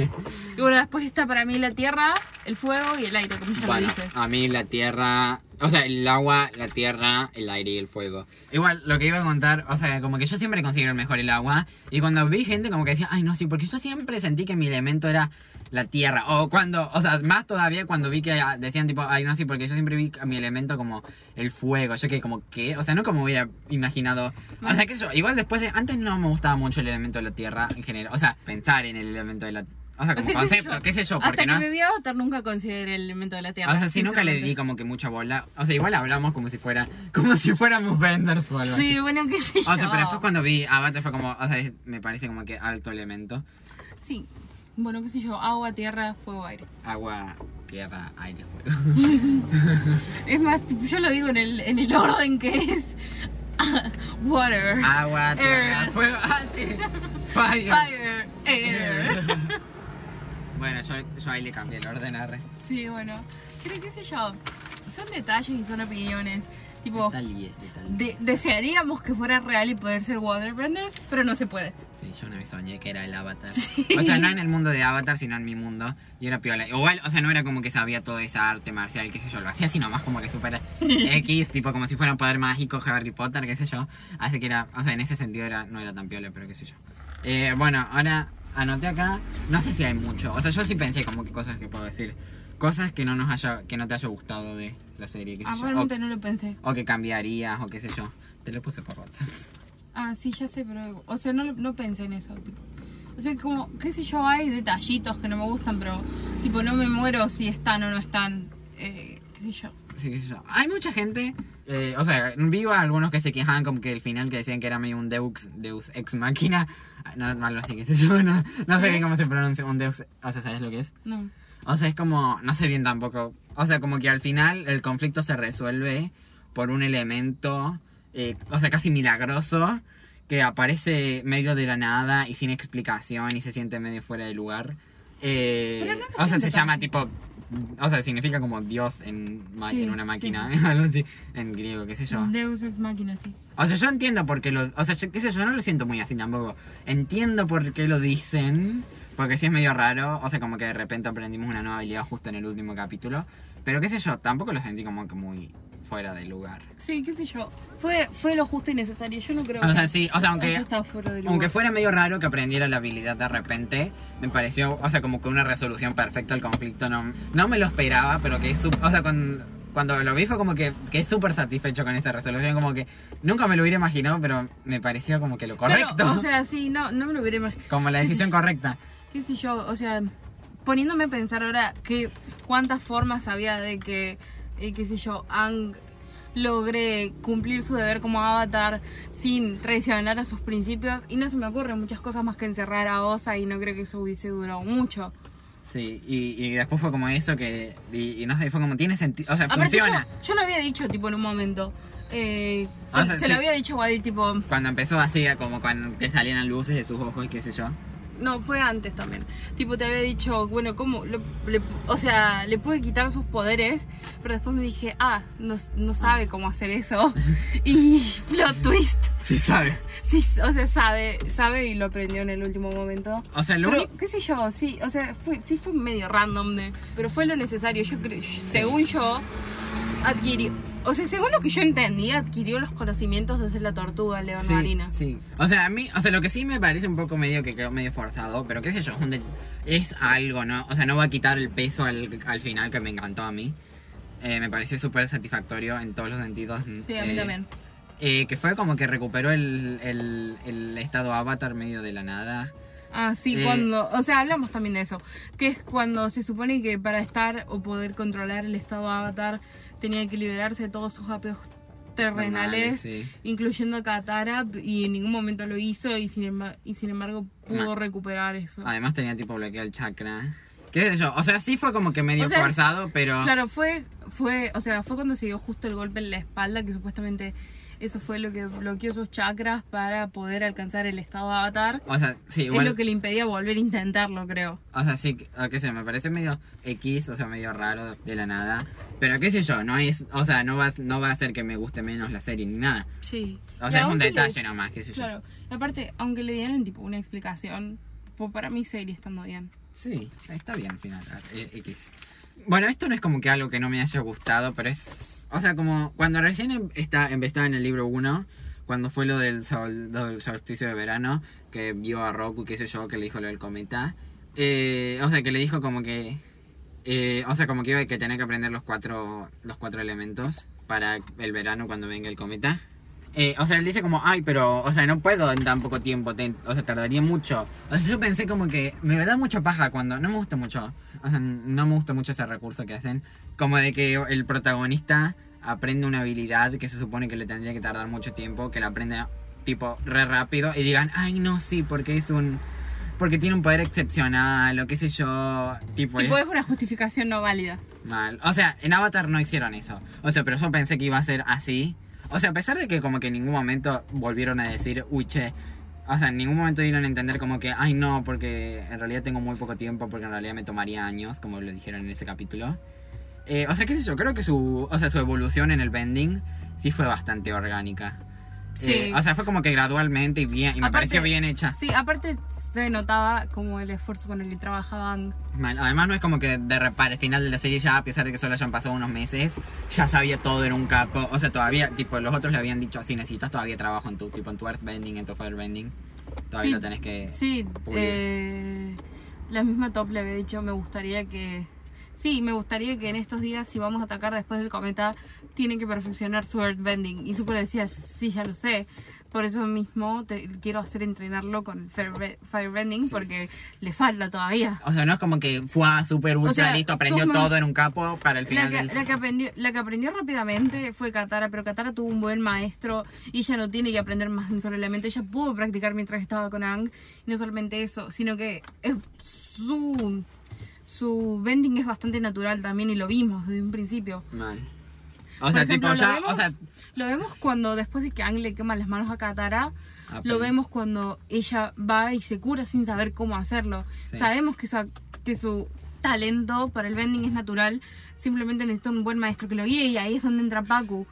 y bueno, después está para mí la tierra, el fuego y el aire, como ya lo Bueno, dije. a mí la tierra, o sea, el agua, la tierra, el aire y el fuego. Igual, lo que iba a contar, o sea, como que yo siempre considero mejor el agua. Y cuando vi gente como que decía, ay, no, sí, porque yo siempre sentí que mi elemento era la tierra. O cuando, o sea, más todavía cuando vi que ah, decían tipo, ay, no, sí, porque yo siempre vi mi elemento como el fuego. Yo que como que, o sea, no como hubiera imaginado. O sea, que yo, igual después de, antes no me gustaba mucho el elemento de la tierra en general. O sea, pensar en el elemento de la o sea, O como sea, concepto, qué sé yo, Hasta porque que no. me vi a Avatar nunca consideré el elemento de la tierra. O sea, sí, nunca le di como que mucha bola. O sea, igual hablamos como si fuera, como si fuéramos vendors o algo así. Sí, bueno, qué sé yo. O sea, pero después cuando vi Avatar fue como, o sea, es- me parece como que alto elemento. Sí. Bueno, qué sé yo, agua, tierra, fuego, aire. Agua, tierra, aire, fuego. Es más, yo lo digo en el, en el orden que es water, Agua, tierra, fuego. Ah, sí. Fire. fire, air. Bueno, yo, yo ahí le cambié el orden arre. Sí, bueno. Pero qué sé yo, son detalles y son opiniones. Tipo, Detalles, detalles. de- desearíamos que fuera real y poder ser waterbenders, pero no se puede. Sí, yo una vez soñé que era el Avatar. O sea, no en el mundo de Avatar, sino en mi mundo. Y era piola. Igual, o sea, no era como que sabía toda esa arte marcial, qué sé yo. Lo hacía sino más como que super X, tipo como si fuera un poder mágico, Harry Potter, qué sé yo. Así que era, o sea, en ese sentido era, no era tan piola, pero qué sé yo. Eh, bueno, ahora anoté acá, no sé si hay mucho. O sea, yo sí pensé como que cosas que puedo decir. Cosas que no nos haya, que no te haya gustado de la serie, qué sé Ah, yo. realmente O, no lo pensé. o que cambiarías, o qué sé yo. Te lo puse por WhatsApp. Ah, sí, ya sé, pero. O sea, no, no pensé en eso. Tipo. O sea, como, qué sé yo, hay detallitos que no me gustan, pero. Tipo, no me muero si están o no están. Eh, qué sé yo. Sí, sé. Hay mucha gente, eh, o sea, vi a algunos que se quejaban como que el final que decían que era medio un Deus, Deus ex máquina. No, algo así, qué sé yo, no, no sé bien cómo se pronuncia un Deus, o sea, ¿sabes lo que es? No. O sea, es como, no sé bien tampoco. O sea, como que al final el conflicto se resuelve por un elemento, eh, o sea, casi milagroso, que aparece medio de la nada y sin explicación y se siente medio fuera de lugar. Eh, no o sea, se llama tipo, o sea, significa como Dios en, ma- Sí, en una máquina, algo así, en griego, qué sé yo. Deus máquina, sí. O sea, yo entiendo por qué lo... O sea, yo, qué sé yo, no lo siento muy así tampoco. Entiendo por qué lo dicen, porque sí es medio raro. O sea, como que de repente aprendimos una nueva habilidad justo en el último capítulo. Pero qué sé yo, tampoco lo sentí como que muy fuera de lugar. Sí, qué sé yo. Fue, fue lo justo y necesario. Yo no creo O sea, que. sí, o sea, aunque... fuera lugar. Aunque fuera medio raro que aprendiera la habilidad de repente, me pareció, o sea, como que una resolución perfecta al conflicto. No, no me lo esperaba, pero que es... O sea, con- cuando lo vi fue como que, que es súper satisfecho con esa resolución. Como que nunca me lo hubiera imaginado, pero me pareció como que lo correcto. o sea, sí, no, no me lo hubiera imaginado. Como la decisión correcta. qué sé yo, o sea, poniéndome a pensar ahora que cuántas formas había de que, eh, qué sé yo, Ang logre cumplir su deber como avatar sin traicionar a sus principios y no se me ocurren muchas cosas más que encerrar a Osa y no creo que eso hubiese durado mucho. Sí, y, y después fue como eso que. Y, y no sé, fue como tiene sentido. O sea, Aparte, funciona. yo lo había dicho, tipo, en un momento. Eh, Ah, se o sea, se sí. lo había dicho a Wadi, tipo. Cuando empezó así, como cuando salían luces de sus ojos y qué sé yo. No, fue antes también. Tipo, te había dicho, bueno, ¿cómo? Le- o sea, le pude quitar sus poderes, pero después me dije, ah, no, no sabe cómo hacer eso. y plot twist. Sí, sabe. Sí, o sea, sabe, sabe y lo aprendió en el último momento. O sea, lo Pero, qué sé yo, sí, o sea, fue, sí fue medio random, de, pero fue lo necesario. Yo creo, según yo, adquirió, o sea, según lo que yo entendí, adquirió los conocimientos desde la tortuga León Sí, Marina. sí. O sea, a mí, o sea, lo que sí me parece un poco medio que quedó medio forzado, pero qué sé yo, es algo, ¿no? O sea, no va a quitar el peso al, al final que me encantó a mí. Eh, me pareció súper satisfactorio en todos los sentidos. Sí, a mí Eh, también. eh, que fue como que recuperó el, el, el estado avatar medio de la nada. Ah, sí, Eh, cuando, o sea, hablamos también de eso, que es cuando se supone que para estar o poder controlar el estado avatar tenía que liberarse de todos sus apegos terrenales, sí. incluyendo Katara, y en ningún momento lo hizo y sin, emba- y sin embargo pudo Ma- recuperar eso. Además tenía tipo bloqueado el chakra. ¿Qué sé yo? O sea, sí fue como que medio O sea, forzado, pero... Claro, fue, fue, o sea, fue cuando se dio justo el golpe en la espalda, que supuestamente eso fue lo que bloqueó sus chakras para poder alcanzar el estado avatar. O sea, sí, Es igual... lo que le impedía volver a intentarlo, creo. O sea, sí, qué sé, me parece medio X, o sea, medio raro de la nada. Pero qué sé yo, no es, o sea, no va, no va a hacer que me guste menos la serie ni nada. Sí. O sea, es un si le- detalle nomás, qué sé yo. Claro. Aparte, aunque le dieran tipo una explicación, pues para mí seguiría estando bien. Sí, está bien al final, eh, X. Bueno, esto no es como que algo que no me haya gustado, pero es... O sea, como cuando recién em- está, en el libro 1, cuando fue lo del, sol, del solsticio de verano, que vio a Roku, qué sé yo, que le dijo lo del cometa. eh, o sea, que le dijo como que... eh, o sea, como que iba a que tener que aprender los cuatro, los cuatro elementos para el verano cuando venga el cometa. Eh, o sea, él dice como, ay, pero, o sea, no puedo en tan poco tiempo, o sea, tardaría mucho. O sea, yo pensé como que me da mucha paja cuando, no me gusta mucho, o sea, no me gusta mucho ese recurso que hacen, como de que el protagonista aprende una habilidad que se supone que le tendría que tardar mucho tiempo, que la aprende tipo re rápido y digan, ay, no, sí, porque es un, porque tiene un poder excepcional o qué sé yo, tipo, Tipo, es es una justificación no válida. mal. O sea, en Avatar no hicieron eso, o sea, pero yo pensé que iba a ser así. O sea, a pesar de que como que en ningún momento volvieron a decir, uy, che, o sea, en ningún momento dieron a entender como que, ay, no, porque en realidad tengo muy poco tiempo, porque en realidad me tomaría años, como lo dijeron en ese capítulo. Eh, o sea, qué sé yo, creo que su, o sea, su evolución en el bending sí fue bastante orgánica. Sí. Eh, o sea, fue como que gradualmente y bien, y me Aparte- pareció bien hecha. Sí, aparte se notaba como el esfuerzo con el que trabajaban. Mal. Además no es como que de al final de la serie ya, a pesar de que solo hayan pasado unos meses, ya sabía todo en un capo. O sea, todavía, tipo, los otros le habían dicho así, necesitas todavía trabajo en tu, tipo, en tu earthbending, en tu firebending. Todavía Sí, lo tenés que... Sí, eh, la misma Top le había dicho, me gustaría que... Sí, me gustaría que en estos días, si vamos a atacar después del cometa, tienen que perfeccionar su Earthbending. Y le decía, sí, ya lo sé. Por eso mismo te, quiero hacer entrenarlo con Fire- Firebending, Sí. porque le falta todavía. O sea, no es como que fue super ultra sea, listo, aprendió todo en un capo para el La final que, del... la, que aprendió, la que aprendió rápidamente fue Katara, pero Katara tuvo un buen maestro y ella no tiene que aprender más de un solo elemento. Ella pudo practicar mientras estaba con Aang. Y no solamente eso, sino que es su, su bending es bastante natural también y lo vimos desde un principio. Mal. O Por sea, ejemplo, tipo, ya... lo vemos, O sea, lo vemos cuando después de que Aang le quema las manos a Katara, Ah, lo vemos cuando ella va y se cura sin saber cómo hacerlo. Sí. Sabemos que su, que su talento para el bending es natural, simplemente necesita un buen maestro que lo guíe y ahí es donde entra Paku.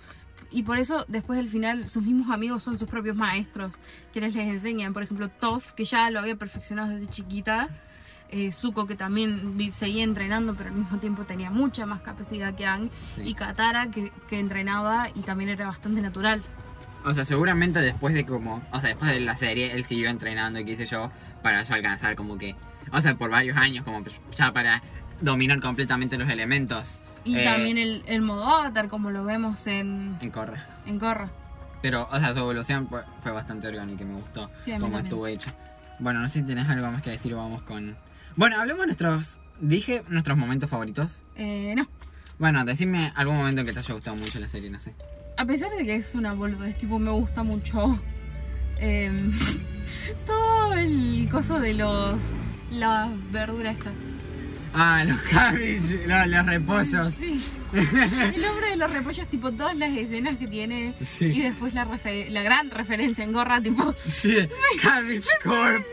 Y por eso, después del final, sus mismos amigos son sus propios maestros, quienes les enseñan. Por ejemplo, Toph, que ya lo había perfeccionado desde chiquita. Eh, Zuko, que también seguía entrenando, pero al mismo tiempo tenía mucha más capacidad que Aang. Sí. Y Katara, que, que entrenaba y también era bastante natural. O sea, seguramente después de como, o sea, después de la serie, él siguió entrenando y qué sé yo, para ya alcanzar como que, o sea, por varios años, como ya para dominar completamente los elementos. Y Eh, también el, el modo avatar, como lo vemos en, En Corre. en Korra. Pero, o sea, su evolución fue, bastante orgánica y me gustó Sí, cómo estuvo hecho. Bueno, no sé si tenés algo más que decir o vamos con... Bueno, hablemos de nuestros... Dije nuestros momentos favoritos. Eh, no. Bueno, decime algún momento que te haya gustado mucho la serie, no sé. A pesar de que es una boludez, tipo, me gusta mucho em, todo el coso de los. las verduras estas. Ah, los cabbage, no, los repollos. Sí. El hombre de los repollos, tipo, todas las escenas que tiene. Sí. Y después la, la gran referencia en gorra, tipo. Sí, Cabbage Corp.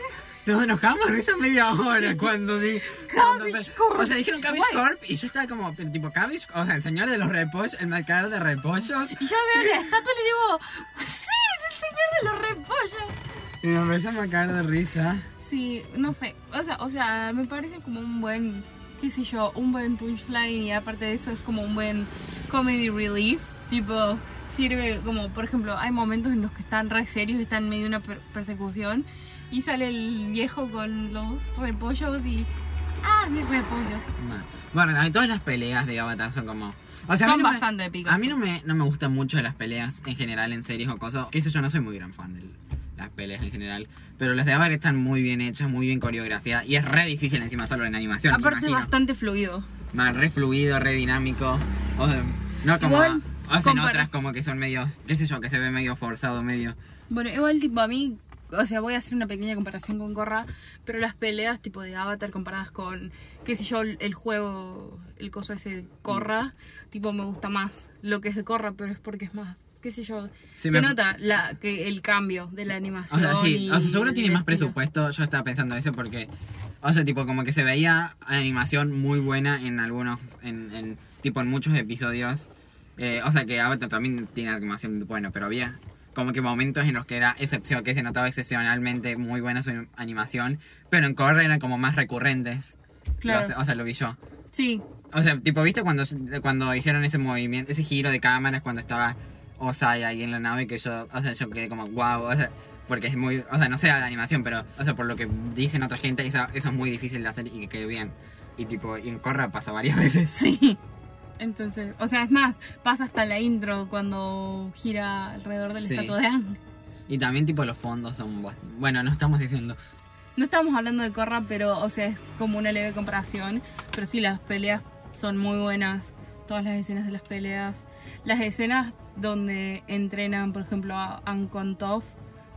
Nos enojamos risa media hora cuando di. Cabbage cuando- Corp. O sea, dijeron Cabbage. Corp y yo estaba como, tipo, Cabbage, o sea, el señor de los repollos, el mercader de repollos. Y yo veo la estatua y le digo, ¡Sí, es el señor de los repollos! Y me empezó a marcar de risa. Sí, no sé. O sea, o sea, me parece como un buen, qué sé yo, un buen punchline y aparte de eso es como un buen comedy relief. Tipo, sirve como, por ejemplo, hay momentos en los que están re serios, están en medio de una per- persecución y sale el viejo con los repollos y... ¡Ah, mis repollos! Bueno, a mí todas las peleas de Avatar son como. O sea, a Son mí no me- bastante épicas, A mí no me, no me gustan mucho las peleas en general en series o cosas. Que eso yo no soy muy gran fan de las peleas en general. Pero las de Avatar están muy bien hechas, muy bien coreografiadas. Y es re difícil encima solo en animación. Aparte imagino. bastante fluido. Más re fluido, re dinámico. O sea, no como. Igual, o sea, en compar- otras como que son medio. qué sé yo, que se ve medio forzado, medio. Bueno, igual tipo a mí, o sea, voy a hacer una pequeña comparación con Corra, pero las peleas tipo de Avatar comparadas con, qué sé yo, el juego, el coso ese de Corra, tipo me gusta más lo que es de Corra, pero es porque es más, qué sé yo, Sí, se me- nota la, que el cambio de la O animación. sea, sí, o sea, seguro tiene más estilo. presupuesto. Yo estaba pensando eso porque, o sea, tipo, como que se veía animación muy buena en algunos, en, en tipo, en muchos episodios. Eh, o sea, que Avatar también tiene animación buena, pero había como que momentos en los que era excepción, que se notaba excepcionalmente muy buena su animación, pero en Korra eran como más recurrentes. Claro. Lo- o sea, lo vi yo. Sí, O sea, tipo, ¿viste cuando, cuando hicieron ese movimiento, ese giro de cámaras cuando estaba Osai ahí en la nave? Que yo, o sea, yo quedé como, wow, o sea, porque es muy, o sea, no sé la animación, pero, o sea, por lo que dicen otra gente, eso, eso es muy difícil de hacer y que quede bien. Y tipo, y en Corra pasa varias veces. sí. Entonces, o sea, es más, pasa hasta la intro cuando gira alrededor del Sí. estatua de Ang. Y también, tipo, los fondos son, bueno, no estamos diciendo. No estamos hablando de Corra, pero, o sea, es como una leve comparación. Pero sí, las peleas son muy buenas. Todas las escenas de las peleas. Las escenas donde entrenan, por ejemplo, a Aang con Toph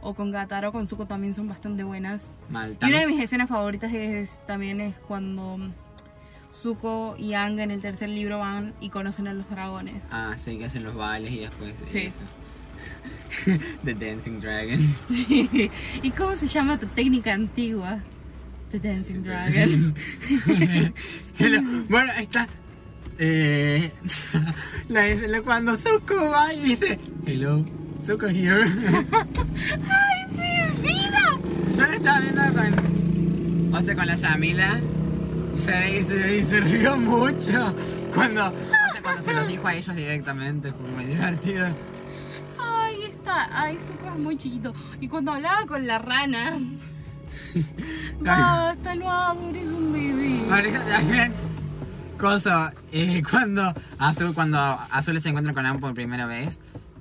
o con Gataro, con Zuko también son bastante buenas. Mal. Y una de mis escenas favoritas es también es cuando Zuko y Aang en el tercer libro van y conocen a los dragones. ah, sí, que hacen los bailes y después Sí. eso. The Dancing Dragon. ¿Y cómo se llama tu técnica antigua? The Dancing Dragon. Hello. Bueno, está. Eh, la, cuando Zuko va y dice: Hello, Zuko here. ¡Ay, mi vida! Yo la estaba viendo con. O sea, con la Yamila. Se, se, se rió mucho. Cuando, cuando se los dijo a ellos directamente. Fue muy divertido. Ay, está. Ay, Zuko es muy chiquito. Y cuando hablaba con la rana. Basta, lo adoro, es un bebé. También. Cosa, eh, cuando Azul, cuando Azul se encuentra con Aang por primera vez,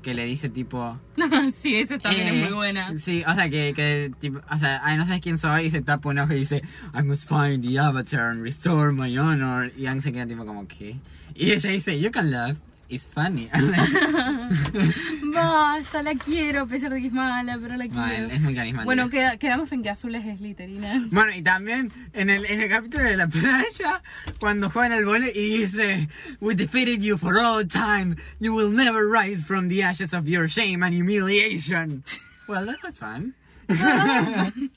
que le dice tipo. sí, esa también Eh, es muy buena. Sí, o sea, que, que tipo, o sea, ay, no sabes quién soy y se tapa un ojo y dice, I must find the avatar and restore my honor. Y Ang se queda tipo como, ¿qué? Y ella dice, you can laugh, it's funny. Basta, la quiero, a pesar de que es mala, pero la quiero. es muy carismática. Bueno, queda- quedamos en que Azul es Slytherin. Bueno, y también en el, en el capítulo de la playa, cuando juegan al vole y dice, We defeated you for all time. You will never rise from the ashes of your shame and humiliation. Well, that was fun.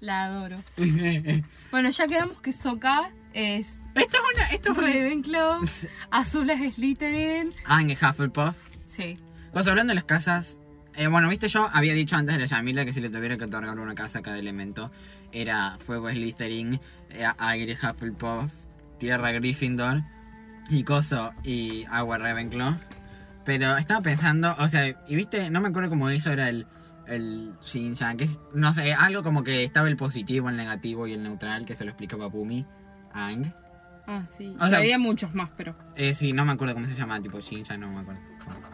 La adoro. Bueno, ya quedamos que Sokka es es una... Esto es. Ravenclaw, Azul es Slytherin. Aang es Hufflepuff. Sí. Pues hablando de las casas, eh, bueno, viste, yo había dicho antes de la Yamila que si le tuviera que otorgar una casa a cada elemento, era fuego Slytherin, eh, aire Hufflepuff, tierra Gryffindor, y coso, y agua Ravenclaw. Pero estaba pensando, o sea, y viste, no me acuerdo cómo eso era el, el Shin-Chan, que es, no sé, algo como que estaba el positivo, el negativo y el neutral, que se lo explicaba Pumi, Aang. Ah, sí. O sea- había muchos más, pero. Eh, sí, no me acuerdo cómo se llama, tipo Shin-Chan, no me acuerdo.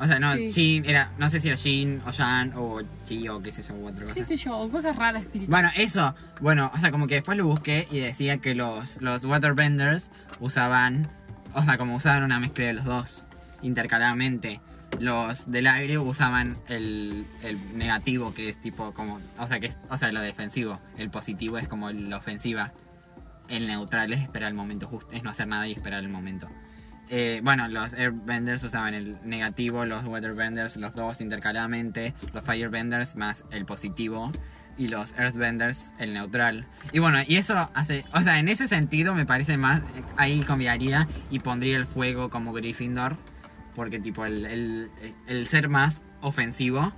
O sea, no, Sí. Shin era, no sé si era Shin o Shan o Chi o qué sé yo, u otra ¿Qué cosa. sé yo? Cosas raras espirituales. Bueno, eso, bueno, o sea, como que después lo busqué y decía que los, los Waterbenders usaban, o sea, como usaban una mezcla de los dos, intercaladamente. Los del aire usaban el, el negativo, que es tipo como, o sea, que es, o sea, lo defensivo. El positivo es como la ofensiva. el neutral es esperar el momento justo, es no hacer nada y esperar el momento. Eh, bueno, los Airbenders usaban el negativo, los Waterbenders, los dos intercaladamente, los Firebenders más el positivo y los Earthbenders el neutral. Y bueno, y eso hace, o sea, en ese sentido me parece más, ahí cambiaría y pondría el fuego como Gryffindor, porque tipo el, el, ser más ofensivo,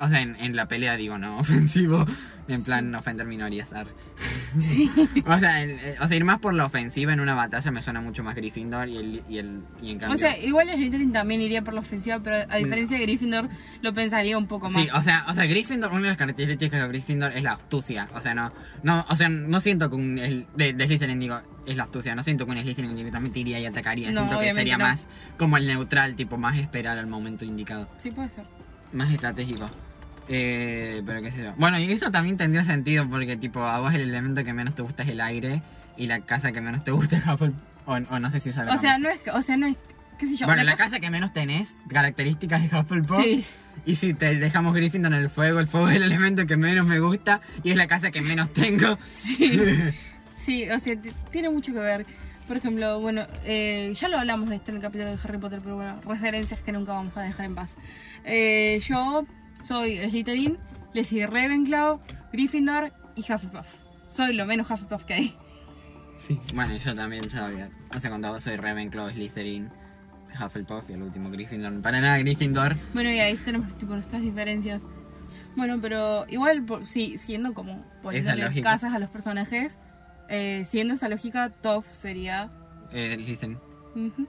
o sea, en, en la pelea digo, no, ofensivo, en plan ofender minorías. ar. o, sea, eh, o sea, ir más por la ofensiva en una batalla me suena mucho más Gryffindor y, el, y, el, y en cambio... O sea, igual Slytherin también iría por la ofensiva, pero a diferencia de Gryffindor lo pensaría un poco más. Sí, o sea, o sea, Gryffindor, una de las características de Gryffindor es la astucia. O sea, no, no, o sea, no siento que un el, de, de Slytherin digo es la astucia, no siento que un Slytherin directamente iría y atacaría. No, siento que obviamente sería no. más como el neutral, tipo más esperar al momento indicado, Sí, puede ser. más estratégico. Eh, pero qué sé yo. Bueno, y eso también tendría sentido porque tipo a vos el elemento que menos te gusta es el aire y la casa que menos te gusta es Hufflepuff. O, o no sé si ya lo O sea, no es, o sea, no es, qué sé yo. Bueno, la casa que menos tenés, características de Hufflepuff. Sí. Y si te dejamos Gryffindor en el fuego, el fuego es el elemento que menos me gusta y es la casa que menos tengo. Sí, sí, o sea, tiene mucho que ver. Por ejemplo, bueno, eh, ya lo hablamos de esto en el capítulo de Harry Potter, pero bueno, referencias que nunca vamos a dejar en paz. Eh, yo soy Slytherin, le sigue Ravenclaw, Gryffindor y Hufflepuff. Soy lo menos Hufflepuff que hay. Sí. Bueno, yo también sabía. No sé cuándo soy Ravenclaw, Slytherin, Hufflepuff y el último Gryffindor. Para nada Gryffindor. Bueno, y ahí tenemos tipo nuestras diferencias. Bueno, pero igual, por- sí, siendo como poniéndole lógica. casas a los personajes, eh, siguiendo esa lógica, Toph sería Eh, Slytherin. Ujú.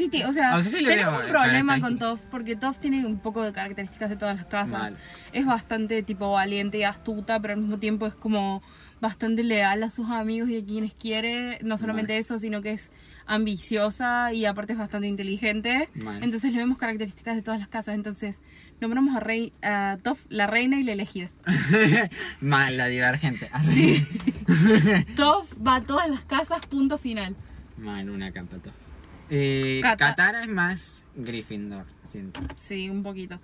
Sí, ti- o sea, O sea, sí tenemos un problema con. Toph, porque Toph tiene un poco de características de todas las casas. Mal. Es bastante tipo valiente y astuta, pero al mismo tiempo es como bastante leal a sus amigos y a quienes quiere. No solamente Mal. eso, sino que es ambiciosa y aparte es bastante inteligente. Mal. Entonces le vemos características de todas las casas. Entonces nombramos a, Rey, a Toph la reina y la elegida. Mal, la divergente. Sí. Toph va a todas las casas, punto final. Mal, una capa todo. Eh, Cata. Katara es más Gryffindor, siento. Sí, un poquito.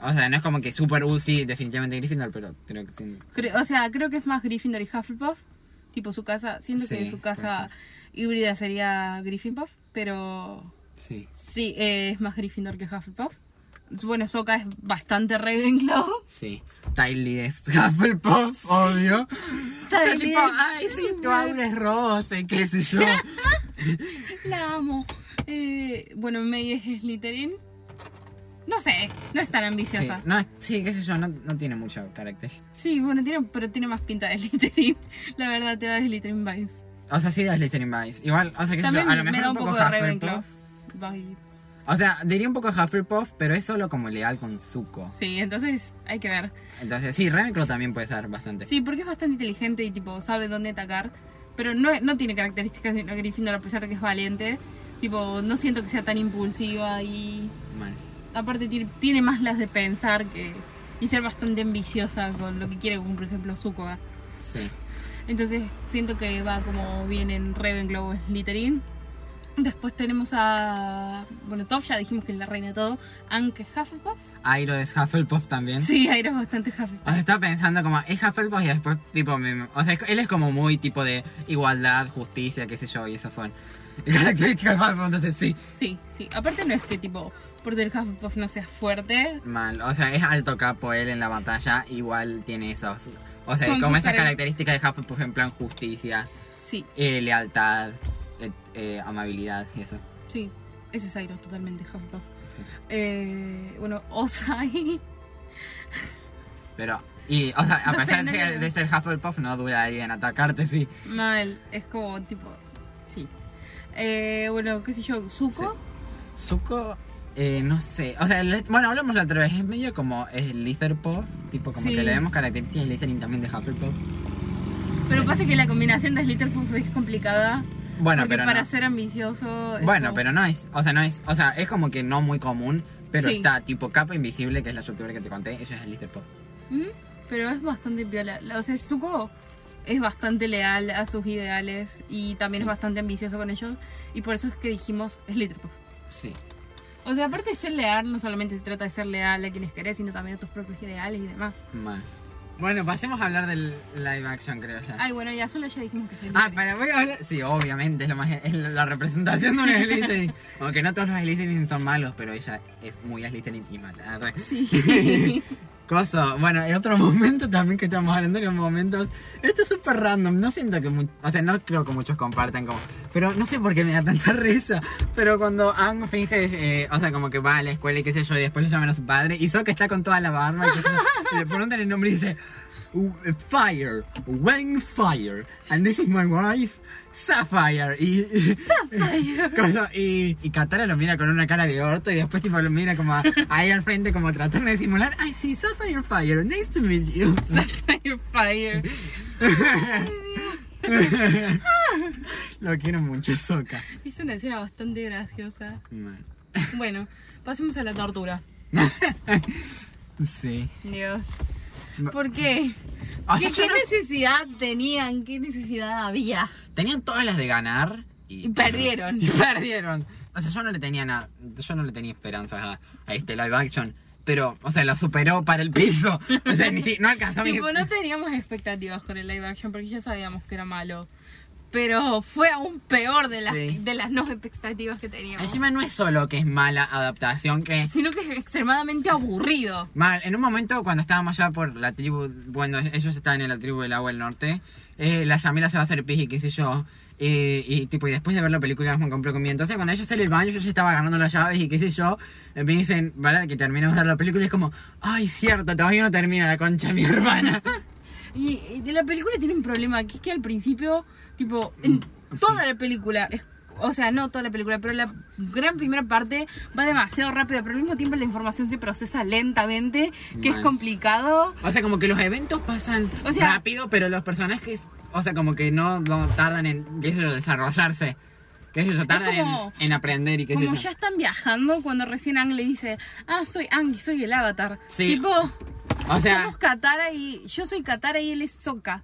O sea, no es como que super sí, definitivamente Gryffindor, pero creo que sí. Cre- o sea, creo que es más Gryffindor y Hufflepuff. Tipo su casa, siento que Sí, su puede casa híbrida sería Gryffindor, pero Sí. sí, eh, es más Gryffindor que Hufflepuff. Bueno, Soka es bastante Ravenclaw. Sí. Tylee es Hufflepuff, obvio. Pero Tylee tipo, es- ay, sí, tu aura es rosa y qué sé yo. La amo. Eh, bueno, May es Slytherin. No sé, no es tan Sí, ambiciosa. no, sí, qué sé yo, no, no tiene mucho carácter. Sí, bueno, tiene, pero tiene más pinta de Slytherin. La verdad, te da Slytherin vibes. O sea, sí da Slytherin vibes. Igual, o sea, qué sé También yo, a lo me mejor da un poco, poco de Ravenclaw vibes. O sea, diría un poco Hufflepuff, pero es solo como leal con Zuko. Sí, entonces hay que ver. Entonces, sí, Ravenclaw también puede ser bastante. Sí, porque es bastante inteligente y tipo sabe dónde atacar, pero no, no tiene características de una Gryffindor a pesar de que es valiente. Tipo, no siento que sea tan impulsiva y Mal. aparte tiene, más las de pensar que y ser bastante ambiciosa con lo que quiere, como por ejemplo Zuko. Sí. Entonces siento que va como bien en Ravenclaw o Slytherin. Después tenemos a bueno, Toph ya dijimos que es la reina de todo, aunque Hufflepuff. Airo es Hufflepuff también. Sí, Aira es bastante Hufflepuff. O sea, estaba pensando como, es Hufflepuff y después, tipo, me- o sea, él es como muy tipo de igualdad, justicia, qué sé yo, y esas son características de Hufflepuff, entonces sí, Sí, sí. Aparte no es que tipo por ser Hufflepuff no seas fuerte, mal. O sea, es alto capo él en la batalla, igual tiene esos, o sea, Son como esas cara- características de Hufflepuff en plan justicia, Sí, eh, lealtad, eh, eh, amabilidad y eso. sí. Ese es Airo, totalmente Hufflepuff. Sí. Eh, bueno, Osai. Pero, y, o sea, a No sé, pesar no de ser Hufflepuff, no dura ahí en atacarte, sí. Mal, es como tipo. Sí. Eh, bueno, qué sé yo, Zuko. Zuko, eh, no sé. O sea, le- bueno, hablamos la otra vez. Es medio como es Lizardpuff. Tipo, como Sí. que le vemos características Slytherin también de Hufflepuff. Pero pasa que la combinación de Slitterpuff es complicada. Bueno, pero para no. ser ambicioso. Bueno, como- pero no es. O sea, no es. O sea, es como que no muy común. Pero Sí. está tipo capa invisible, que es la youtuber que te conté. Ella es Lizardpuff. ¿Mm? Pero es bastante viola. O sea, Zuko es bastante leal a sus ideales y también Sí. es bastante ambicioso con ellos. Y por eso es que dijimos Slitterpuff. Sí. O sea, aparte de ser leal, no solamente se trata de ser leal a quienes querés, sino también a tus propios ideales y demás. Mal. Bueno, pasemos a hablar del live action, creo ya. Ay, bueno, ya solo ya dijimos que es Ah, pero voy a hablar. Sí, obviamente, es, lo más, es la representación de un Slytherin. Aunque no todos los Slytherin son malos, pero ella es muy Slytherin y mala. Sí. Coso, bueno, en otro momento también que estamos hablando en momentos. Esto es súper random, no siento que. O sea, no creo que muchos compartan como. Pero no sé por qué me da tanta risa. Pero cuando Ang finge, eh, o sea, como que va a la escuela y qué sé yo, y después le llaman a su padre, y que está con toda la barba, y, y le preguntan el nombre y dice. "Uh, Fire, Wang Fire, and this is my wife, Sapphire. Y, Cosa- y, y Katara lo mira con una cara de orto y después tipo lo mira como a- ahí al frente como tratando de simular, ay sí, Sapphire Fire, nice to meet you. Fire, fire. lo quiero mucho, Soka. Es una escena bastante graciosa. Bueno, pasemos a la tortura. Sí. Dios. ¿Por qué? ¿Qué, qué no- necesidad tenían? ¿Qué necesidad había? Tenían todas las de ganar Y y, perdieron. y perdieron. O sea, yo no le tenía nada, yo no le tenía esperanzas a, a este live action. Pero, o sea, lo superó para el piso. O sea, ni si, no alcanzó mi... Tipo, no teníamos expectativas con el live action porque ya sabíamos que era malo. Pero fue aún peor de las, Sí. de las no expectativas que teníamos. Encima no es solo que es mala adaptación, que Sino que es extremadamente aburrido. Mal, en un momento cuando estábamos ya por la tribu, bueno, ellos estaban en la tribu del agua del norte, eh, la Yamila se va a hacer pis y qué sé yo, eh, y tipo, y después de ver la película me compré comida. Entonces cuando ella sale del baño yo ya estaba agarrando las llaves y qué sé yo, me dicen, ¿verdad? Que terminamos de ver la película y es como, ay, cierto, todavía no termina la concha mi hermana. Y, y la película tiene un problema, que es que al principio, tipo, en Mm, toda la película, es- o sea, no toda la película, pero la gran primera parte va demasiado rápido, pero al mismo tiempo la información se procesa lentamente, que es Mal. complicado. O sea, como que los eventos pasan O sea- rápido, pero los personajes, o sea, como que no, no tardan en, qué sé yo, desarrollarse. Sé yo, tardan en- como- en, aprender y sé Como yo. ya están viajando cuando recién Ang le dice, ah, soy Ang y soy el avatar. Sí. Tipo, O sea, somos Katara y yo soy Katara y él es Sokka.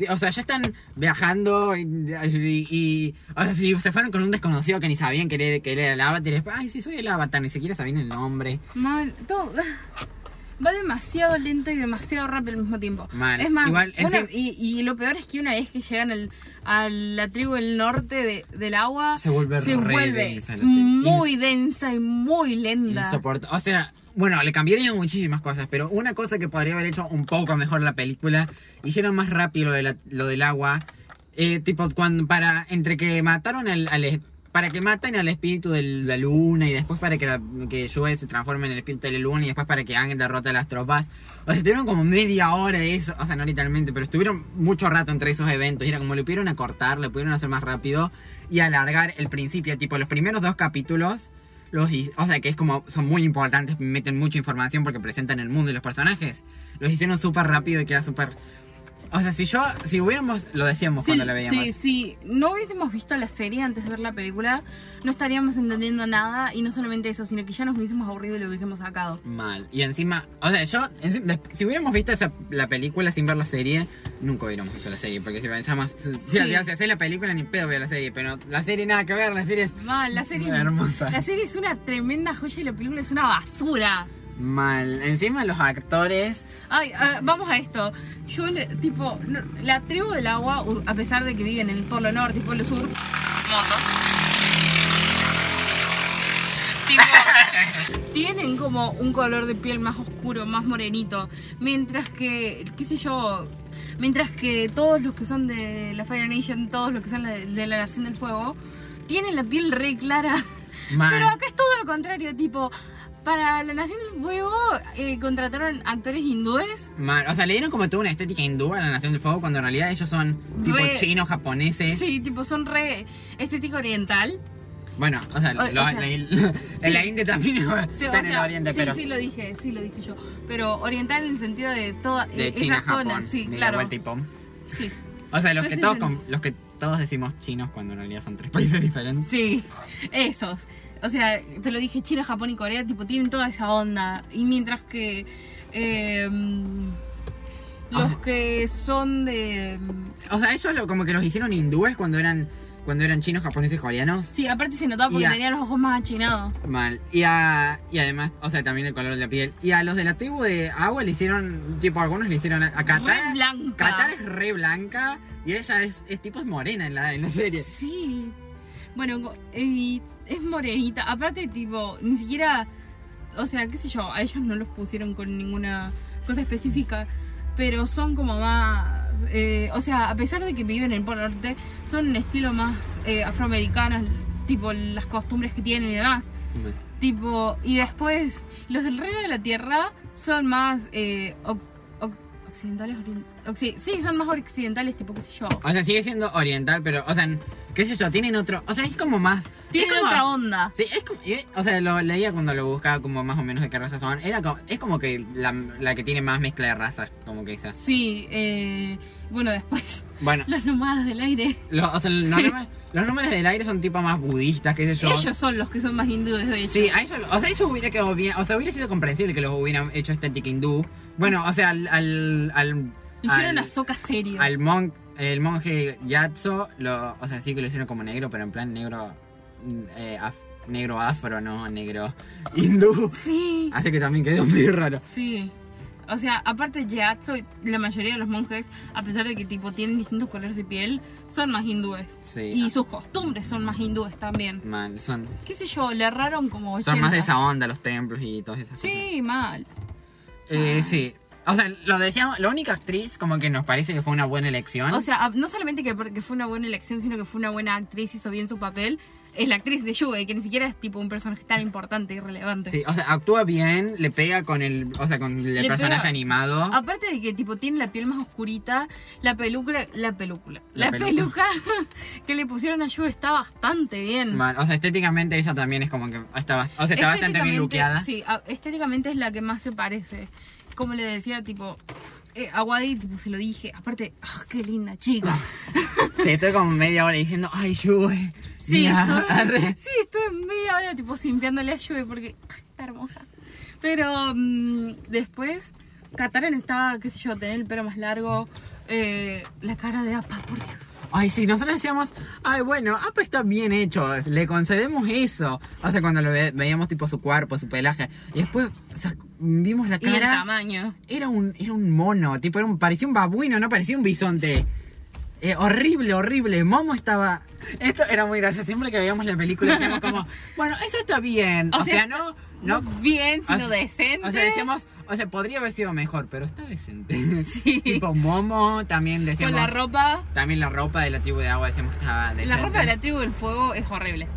Sí, o sea, ya están viajando y, y- y- O sea, si se fueron con un desconocido que ni sabían que era, que era el avatar y después, ay, sí, soy el avatar, ni siquiera sabían el nombre. Mal, todo. Va demasiado lento y demasiado rápido al mismo tiempo. Mal. Es más, Igual, y, y lo peor es que una vez que llegan al- a la tribu del norte de- del agua, Se vuelve re vuelve densa muy densa y muy lenta. O sea, bueno, le cambiarían muchísimas cosas, pero una cosa que podría haber hecho un poco mejor la película, hicieron más rápido lo, de la- lo del agua. Eh, tipo, cuando para entre que mataron al, para que maten al espíritu de la luna y después para que, la, que se transforme en el espíritu de la luna y después para que Ángel derrote a las tropas. O sea, estuvieron como media hora eso, o sea, no literalmente, pero estuvieron mucho rato entre esos eventos y era como le pudieron acortar, le pudieron hacer más rápido y alargar el principio, tipo los primeros dos capítulos. Los, o sea, que es como, son muy importantes, meten mucha información porque presentan el mundo y los personajes. Los hicieron súper rápido y que era súper... O sea, si yo, si hubiéramos, lo decíamos Sí, cuando la veíamos. sí, si no hubiésemos visto la serie antes de ver la película, no estaríamos entendiendo nada y no solamente eso, sino que ya nos hubiésemos aburrido y lo hubiésemos sacado. Mal. Y encima, o sea, yo, encima- si hubiéramos visto esa, la película sin ver la serie, nunca hubiéramos visto la serie. Porque si pensamos, si, Sí. si hacés la película ni pedo ver la serie, pero la serie nada que ver, la serie es Mal, la serie, hermosa. la serie es una tremenda joya y la película es una basura. Mal. Encima los actores, Ay, ah, vamos a esto. Yo, le- tipo, no- la tribu del agua, a pesar de que viven en el polo norte y polo sur, tipo, tienen como un color de piel más oscuro, más morenito. Mientras que, qué sé yo, mientras que todos los que son de la Fire Nation, todos los que son de la Nación del Fuego, tienen la piel re clara. mal. Pero acá es todo lo contrario, tipo, para la Nación del Fuego eh, contrataron actores hindúes. Mal. O sea, le dieron como toda una estética hindú a la Nación del Fuego cuando en realidad ellos son tipo Re- chinos, japoneses. Sí, tipo, son re estética oriental. Bueno, o sea, O- lo- o sea, la, en la India también Sí, está en el sea, oriente, sí, pero sí lo dije, sí lo dije yo. Pero oriental en el sentido de toda de eh, China, esa zona, Japón, sí, de la claro. vuelta y pom. Sí, O sea, los que, todos, los que todos decimos chinos cuando en realidad son tres países diferentes. sí, esos. O sea, te lo dije, China, Japón y Corea, tipo, tienen toda esa onda. Y mientras que eh, los Ah. que son de... O sea, ellos lo- como que los hicieron hindúes cuando eran cuando eran chinos, japoneses, coreanos. Sí, aparte se notaba porque Y a- tenía los ojos más achinados. Mal. Y, a, y además, o sea, también el color de la piel. Y a los de la tribu de agua le hicieron, tipo, algunos le hicieron a, a Qatar. Re blanca. Qatar es re blanca y ella es, es tipo es morena en la, en la serie. Sí. Bueno, y es morenita. Aparte, tipo, ni siquiera. O sea, qué sé yo, a ellos no los pusieron con ninguna cosa específica. Pero son como más. eh, o sea, a pesar de que viven en el Polo Norte, son un estilo más eh, afroamericanos, tipo las costumbres que tienen y demás. Tipo, y después, los del Reino de la Tierra son más eh, occidentales. sí, son más occidentales, tipo, qué sé yo. O sea, sigue siendo oriental, pero, o sea, qué sé yo, tienen otro. O sea, es como más. Tienen como- otra onda. Sí, es como. O sea, lo leía cuando lo buscaba como más o menos de qué raza son. Era como, es como que la, la que tiene más mezcla de razas, como que esa. Sí, eh, bueno, después, Bueno, los nómadas del aire. lo- o sea, los números, los números del aire son tipo más budistas, qué sé yo. Ellos son los que son más hindúes, de hecho. Sí, a ellos, o sea, eso hubiera quedado bien, o sea, hubiera sido comprensible que los hubieran hecho estética hindú. Bueno, o sea, al al al, Hicieron a Soca serio. al mon- el monje Yatso, lo, o sea, sí que lo hicieron como negro, pero en plan negro mm, eh, af- negro afro, no negro hindú. Sí, Así que también quedó muy raro. sí. O sea, aparte Gyatso, la mayoría de los monjes, a pesar de que tipo tienen distintos colores de piel, son más hindúes. Sí. Y sus costumbres son más hindúes también. Mal, son Qué sé yo, le erraron como 80. son más de esa onda los templos y todas esas cosas. Sí, mal. Eh, sí. O sea, lo decíamos, la única actriz como que nos parece que fue una buena elección. O sea, a- no solamente que, que fue una buena elección, sino que fue una buena actriz, hizo bien su papel. Es la actriz de Yuge, que ni siquiera es tipo un personaje tan importante y relevante. Sí, o sea, actúa bien, le pega con el, o sea, con el Le personaje pega- animado. Aparte de que tipo tiene la piel más oscurita, la peluca, la peluca, La la, peluca. que le pusieron a Yu está bastante bien. O sea, estéticamente ella también es como que está, o sea, está bastante bien luqueada. Sí, estéticamente es la que más se parece. Como le decía, tipo, eh, a Wadi, tipo, se lo dije. Aparte, ah, qué linda chica. Sí, estoy como media hora diciendo, ay, Yue. Sí, estuve, arre". sí, estuve media hora tipo simpiándole a Yue porque ah, está hermosa. Pero mm, después, Katara necesitaba, qué sé yo, tener el pelo más largo, eh, la cara de Apa, por Dios. Ay, sí, nosotros decíamos, ay, bueno, Apa está bien hecho, le concedemos eso. O sea, cuando lo ve- veíamos tipo su cuerpo, su pelaje. Y después o sea, vimos la Y el cara. tamaño. Era un, era un mono, tipo, era un, parecía un babuino, no parecía un bisonte. Eh, horrible, horrible. Momo estaba. Esto era muy gracioso. Siempre que veíamos la película decíamos como, bueno, eso está bien. O, O sea, sea, no, no. bien, o sino sea- decente. O sea, decíamos, o sea, podría haber sido mejor, pero está decente. Sí. tipo Momo, también Con decíamos. la ropa. También la ropa de la tribu de agua decíamos que estaba decente. La ropa de la tribu del fuego es horrible.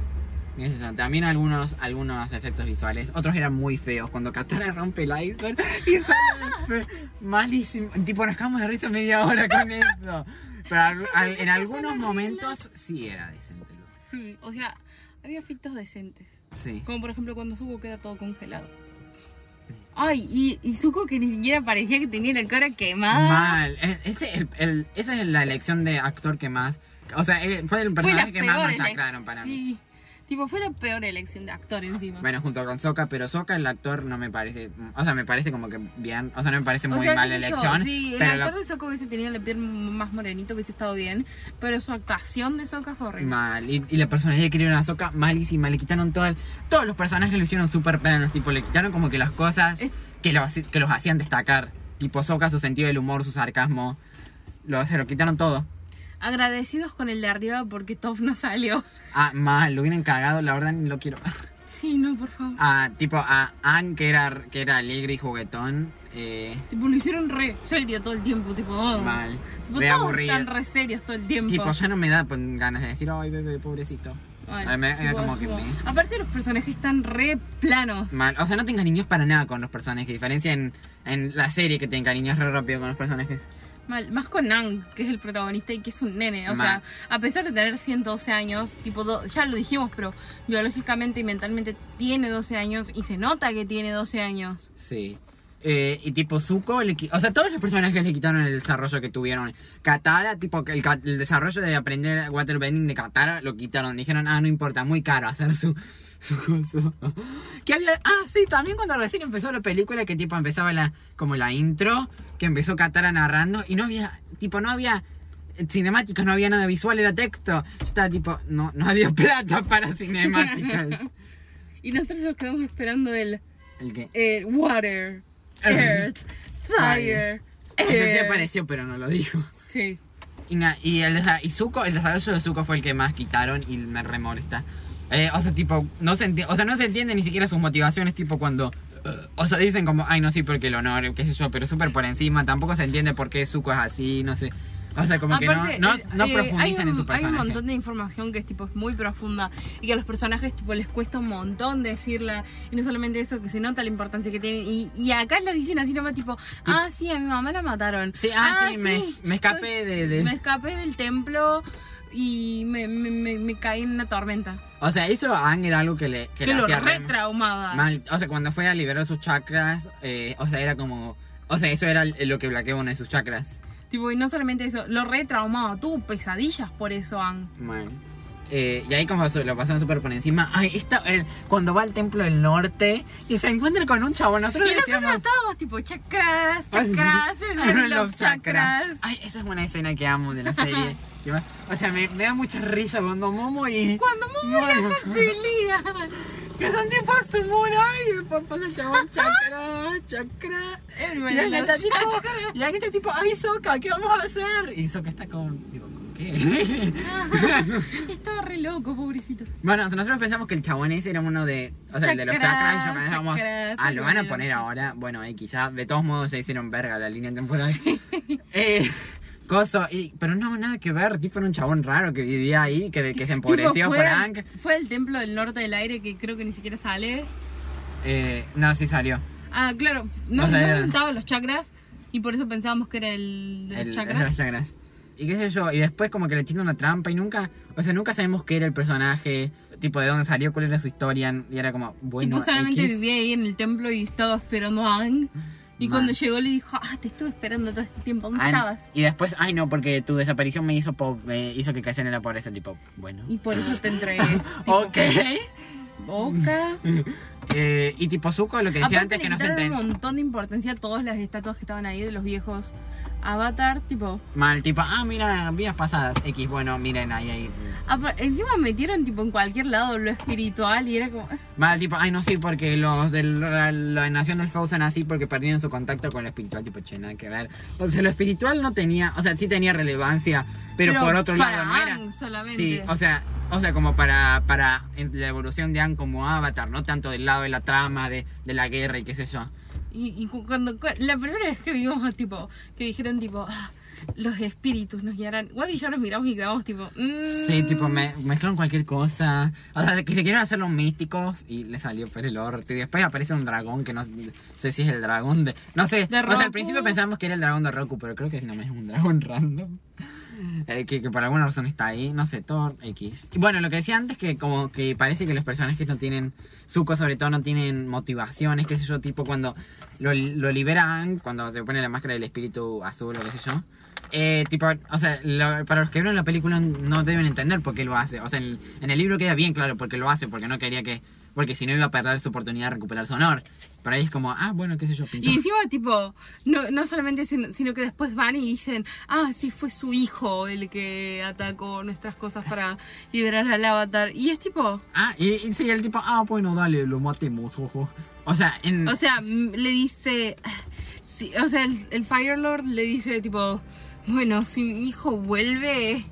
También algunos, algunos efectos visuales. Otros eran muy feos. Cuando Katara rompe el iceberg y sale malísimo. Tipo, nos quedamos de risa media hora con eso. Pero al- al- en algunos momentos sí era decente. Sí, o sea, había efectos decentes. Sí. Como por ejemplo cuando Zuko queda todo congelado. Ay, y, y Zuko que ni siquiera parecía que tenía la cara quemada. Mal. E- Ese, el, el- esa es la elección de actor que más. O sea, eh, fue el fue personaje que más masacraron para mí. Tipo, fue la peor elección de actor encima. Bueno, junto con Sokka, pero Sokka, el actor, no me parece. O sea, me parece como que bien. O sea, no me parece O muy sea, mala sé yo, elección. Sí, el pero lo- actor de Sokka hubiese tenido la piel más morenito, hubiese estado bien. Pero su actuación de Sokka fue horrible. Mal. Y, y la personalidad que querían a Soka, malísima. Le quitaron todo el- todos los personajes lo hicieron súper planos. Tipo, le quitaron como que las cosas Es- que, los, que los hacían destacar. Tipo, Soka, su sentido del humor, su sarcasmo. Lo, se lo quitaron todo. Agradecidos con el de arriba porque Toph no salió. Ah, mal, lo hubieran cagado, la verdad ni lo quiero. Sí, no, por favor. Ah, tipo, a Anne, que era, que era alegre y juguetón. Eh, Tipo, lo hicieron re serio todo el tiempo, tipo, oh. mal. Tipo, Re todos aburrido. están re serios todo el tiempo. Tipo, ya no me da pues, ganas de decir, ay, bebé, pobrecito. Ay, Ah, me- tipo, como que me- Aparte los personajes están re planos. Mal. O sea, no tengas niños para nada con los personajes. Diferencia en, en la serie que te encariñas re rápido con los personajes. Mal, más con Nang, que es el protagonista y que es un nene. O Mal. sea, a pesar de tener 112 años, tipo, do- ya lo dijimos, pero biológicamente y mentalmente tiene 12 años y se nota que tiene 12 años. Sí. Eh, y tipo Zuko, le o sea, todos los personajes le quitaron el desarrollo que tuvieron. Katara, tipo, que el, el desarrollo de aprender waterbending de Katara lo quitaron. Dijeron, ah, no importa, muy caro hacer su, su coso. Que había, ah, sí, también cuando recién empezó la película, que tipo empezaba la, como la intro, que empezó Katara narrando, y no había, tipo, no había cinemáticas, no había nada visual, era texto. Yo estaba tipo, no, no había plata para cinemáticas. Y nosotros nos quedamos esperando el, ¿El qué? el water, earth, fire, O sea, sí air. apareció, pero no lo dijo. Sí. Y, na- y el, y Zuko, el desarrollo de Zuko fue el que más quitaron y me remolesta. Eh, o sea, tipo, no se enti- o sea, no se entiende ni siquiera sus motivaciones, tipo cuando... eh, o sea, dicen como, ay, no, sí, porque el honor, qué sé yo, pero súper por encima. Tampoco se entiende por qué Zuko es así, no sé. O sea, como Aparte, que no, no, no eh, profundizan hay un, en su Hay personaje. un montón de información que es tipo es muy profunda y que a los personajes tipo les cuesta un montón decirla y no solamente eso que se nota la importancia que tienen y, y acá la dicen así nomás tipo ah sí a mi mamá la mataron Sí, ah, sí, me- me escapé soy- de- de- me escapé del templo y me, me, me, me caí en una tormenta O sea, eso a Aang era algo que le, que que le lo hacía re- retraumaba mal. O sea, cuando fue a liberar sus chakras, eh, o sea, era como... O sea, eso era lo que bloqueaba uno de sus chakras. tipo y no solamente eso lo retraumaba tuvo pesadillas por eso Ang Mal. Eh, y ahí como lo pasaron súper por encima. Ay, esta, el- cuando va al templo del norte y se encuentra con un chavo. Nosotros y nosotros decíamos... estábamos tipo chakras chakras don't love love chakras Ay, esa es una escena que amo de la serie. O sea, me, me da mucha risa cuando Momo y... Cuando Momo y Bueno. Aang pelean. Que son tipo samurai. Y después pasa el chabón chakra, chakra. Y Aang está tipo... Y está tipo, ay, Soka, ¿qué vamos a hacer? Y Soka está como... Digo, ¿con qué? Estaba re loco, pobrecito. Bueno, nosotros pensamos que el chabón ese era uno de. O sea, el de los Chakras. Y yo pensábamos. chakras, Ah, lo van a poner ahora. Bueno, X, ya. De todos modos, ya hicieron verga la línea temporal. Eh. Coso, y, pero no, nada que ver, tipo era un chabón raro que vivía ahí, que, que se empobreció fue, Aang. fue el templo del norte del aire que creo que ni siquiera sale. Eh, no, sí salió. Ah, claro, no, O sea, no los chakras y por eso pensábamos que era el de los El- chakras. de los chakras. Y qué sé yo, y después como que le tiene una trampa y nunca, o sea, nunca sabemos qué era el personaje, tipo de dónde salió, cuál era su historia, y era como, bueno, tipo, solamente X. vivía ahí en el templo y estaba esperando a Aang. Y cuando llegó le dijo, ah, te estuve esperando todo este tiempo, ¿dónde Ah, estabas? Y después, ay no, porque tu desaparición me hizo po- me hizo que cayera en la pobreza, tipo, bueno. Y por eso te entregué. Tipo, Ok. Boca. Eh, y tipo Zuko, lo que decía Aparte antes le que no se un montón de importancia a todas las estatuas que estaban ahí de los viejos avatars, tipo... Mal, tipo, ah, mira, vidas pasadas, X, bueno, miren, ahí, ahí. apa- Encima metieron tipo en cualquier lado lo espiritual y era como... Mal, tipo, ay, no, sí, porque los de la, la nación del Fuego son así porque perdieron su contacto con lo espiritual, tipo, che, nada que ver. O sea, lo espiritual no tenía, o sea, sí tenía relevancia, pero, por otro para lado no era. Aang solamente. Sí, o sea, o sea, como para, para la evolución de Aang como avatar, no tanto del lado de la trama, de, de la guerra y qué sé yo. Y, y cu- cuando cu- la primera vez que vimos tipo que dijeron tipo "Ah, los espíritus nos guiarán. Wad y yo nos miramos y quedamos tipo mm, Sí, tipo, me, mezclaron cualquier cosa. O sea, que se quieren hacer los místicos y le salió por el orto. Y después aparece un dragón que no sé si es el dragón de. No sé. De o sea, al principio pensábamos que era el dragón de Roku, pero creo que no es un dragón random. Eh, que, que por alguna razón está ahí, no sé, Thor X. Y bueno, lo que decía antes, que como que parece que los personajes no tienen, Zuko sobre todo no tienen motivaciones, qué sé yo, tipo cuando lo, lo liberan, cuando se pone la máscara del espíritu azul o qué sé yo. Eh, tipo, o sea, lo- para los que vieron la película no deben entender por qué lo hace. O sea, en, en el libro queda bien claro por qué lo hace, porque no quería que... Porque si no iba a perder su oportunidad de recuperar su honor. Pero ahí es como, ah, bueno, qué sé yo, pintó. Y encima, tipo, no, no solamente, sino, sino que después van y dicen, ah, sí, fue su hijo el que atacó nuestras cosas para liberar al avatar. Y es tipo, Ah, y, y sí, el tipo, ah, bueno, dale, lo matemos, ojo. O sea, en... o sea, le dice, sí, o sea, el, el Fire Lord le dice, tipo, bueno, si mi hijo vuelve,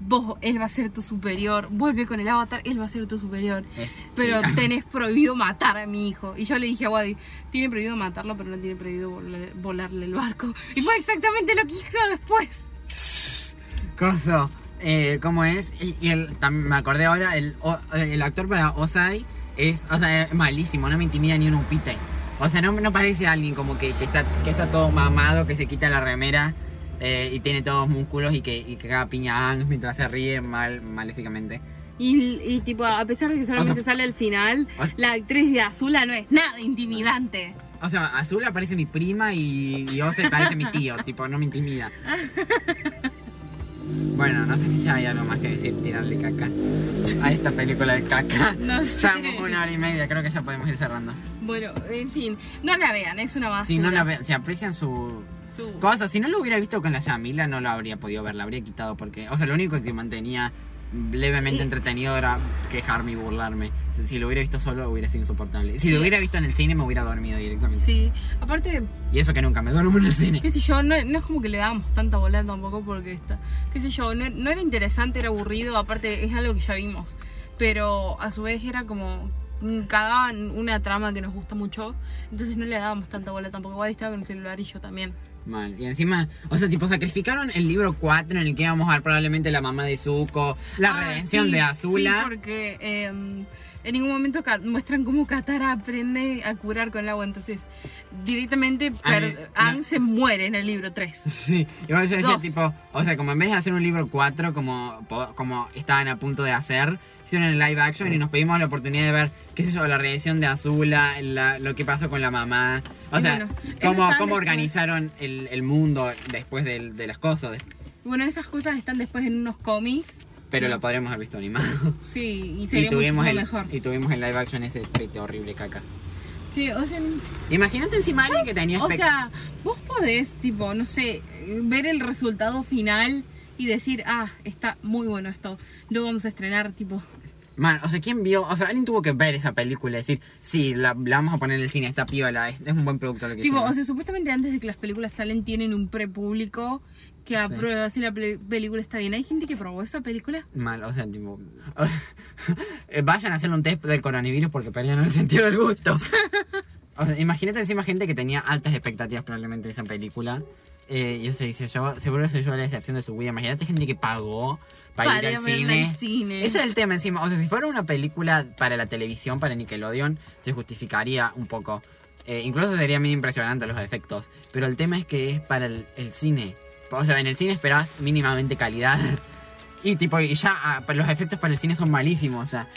vos, él va a ser tu superior. Vuelve con el avatar, él va a ser tu superior. eh, Pero sí. tenés prohibido matar a mi hijo. Y yo le dije a Wadi, tiene prohibido matarlo, pero no tiene prohibido volarle, volarle el barco. Y fue exactamente lo que hizo después. Coso, eh, ¿cómo es? Y, y el, tam- me acordé ahora, el, el actor para Osai es, o sea, es malísimo, no me intimida ni un upite. O sea, no, no parece alguien como que, que está, que está todo mamado, que se quita la remera eh, y tiene todos músculos y que, y que caga mientras se ríe mal, maléficamente. Y, y, tipo, a pesar de que solamente O sea- sale al final, o- la actriz de Azula no es nada intimidante. O sea, Azul parece mi prima y, y Ose parece mi tío, tipo, no me intimida. Bueno, no sé si ya hay algo más que decir, tirarle caca a esta película de caca. No sé. Ya una hora y media, creo que ya podemos ir cerrando. Bueno, en fin, no la vean, es una basura. Si no la ven, si aprecian su, Su. Cosa, si no lo hubiera visto con la Yamila, no lo habría podido ver, la habría quitado porque. O sea, lo único que mantenía levemente entretenido era quejarme y burlarme. Si lo hubiera visto solo, hubiera sido insoportable. Si Sí. lo hubiera visto en el cine, me hubiera dormido directamente. Sí, aparte, Y eso que nunca me duermo en el cine. qué sé yo, no, no es como que le dábamos tanta bola tampoco porque está, qué sé yo, no, no era interesante, era aburrido, aparte es algo que ya vimos, pero a su vez era como cagaban una trama que nos gusta mucho, entonces no le dábamos tanta bola tampoco, igual estaba con el celular y yo también. Mal. Y encima, o sea, tipo, sacrificaron el libro 4 en el que íbamos a ver probablemente la mamá de Zuko, la Ah, redención sí, de Azula. Sí, porque eh, en ningún momento muestran cómo Katara aprende a curar con el agua, entonces directamente A per- mí, Aang no. se muere en el libro 3. Sí, igual yo decía Dos. tipo, o sea, como en vez de hacer un libro 4 como, como estaban a punto de hacer, hicieron el live action y nos pedimos la oportunidad de ver, qué sé yo, la redención de Azula, la- lo que pasó con la mamá, o Y sea, bueno, cómo, cómo organizaron el, el mundo después del- de, las cosas, Bueno, esas cosas están después en unos cómics. pero lo podríamos haber visto animado. Sí, y Y sería tuvimos, muchísimo el, mejor. y tuvimos el live action ese pete horrible caca. Sí, o sea, Imagínate encima alguien que tenía o sea, vos podés, tipo, no sé, ver el resultado final y decir, ah, está muy bueno esto, lo vamos a estrenar, tipo, Man, o sea, ¿quién vio? O sea, alguien tuvo que ver esa película y decir, sí, la, la vamos a poner en el cine, está piola, es, es un buen producto lo que tipo, hicieron. o sea, supuestamente antes de que las películas salen tienen un prepúblico que Sí. aprueba si la película está bien. ¿Hay gente que probó esa película? Mal, o sea, tipo. eh, Vayan a hacer un test del coronavirus porque perdieron el sentido del gusto. O sea, imagínate encima gente que tenía altas expectativas probablemente de esa película. Eh, y se yo, seguro soy yo la decepción de su vida. Imagínate gente que pagó para, ir al cine. Ese es el tema encima. O sea, si fuera una película para la televisión, para Nickelodeon, se justificaría un poco. Eh, incluso sería muy impresionante los efectos. Pero el tema es que es para el, el cine. O sea, en el cine esperás mínimamente calidad. Y tipo, y ya ah, los efectos para el cine son malísimos. O sea,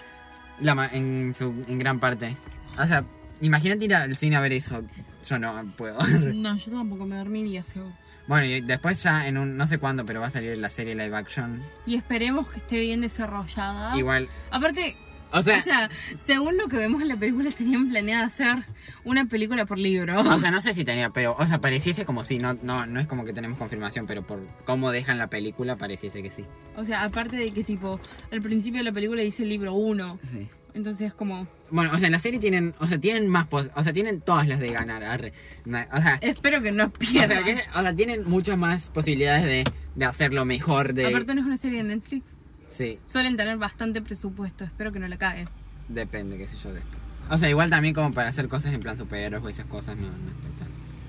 la en, su, en gran parte. O sea, imagínate ir al cine a ver eso. Yo no puedo. No, yo tampoco me dormiría, seguro. bueno, y después ya en un, no sé cuándo, pero va a salir la serie live action. Y esperemos que esté bien desarrollada. Igual, Aparte, o sea, o sea, según lo que vemos en la película, tenían planeado hacer una película por libro. O sea, no sé si tenía, pero, o sea, pareciese como sí, no, no, no es como que tenemos confirmación, pero por cómo dejan la película pareciese que sí. O sea, aparte de que, tipo, al principio de la película dice libro 1. Sí. Entonces es como, Bueno, o sea, en la serie tienen, o sea, tienen más, pos- o sea, tienen todas las de ganar, arre. O sea, espero que no o pierdan. sea, que- o sea, tienen muchas más posibilidades de, de hacerlo mejor, de... Aparte no es una serie de Netflix. Sí, Suelen tener bastante presupuesto. Espero que no la caguen. depende, qué sé yo, después. O sea, igual también como para hacer cosas en plan superhéroes o esas cosas, no, no estoy tan...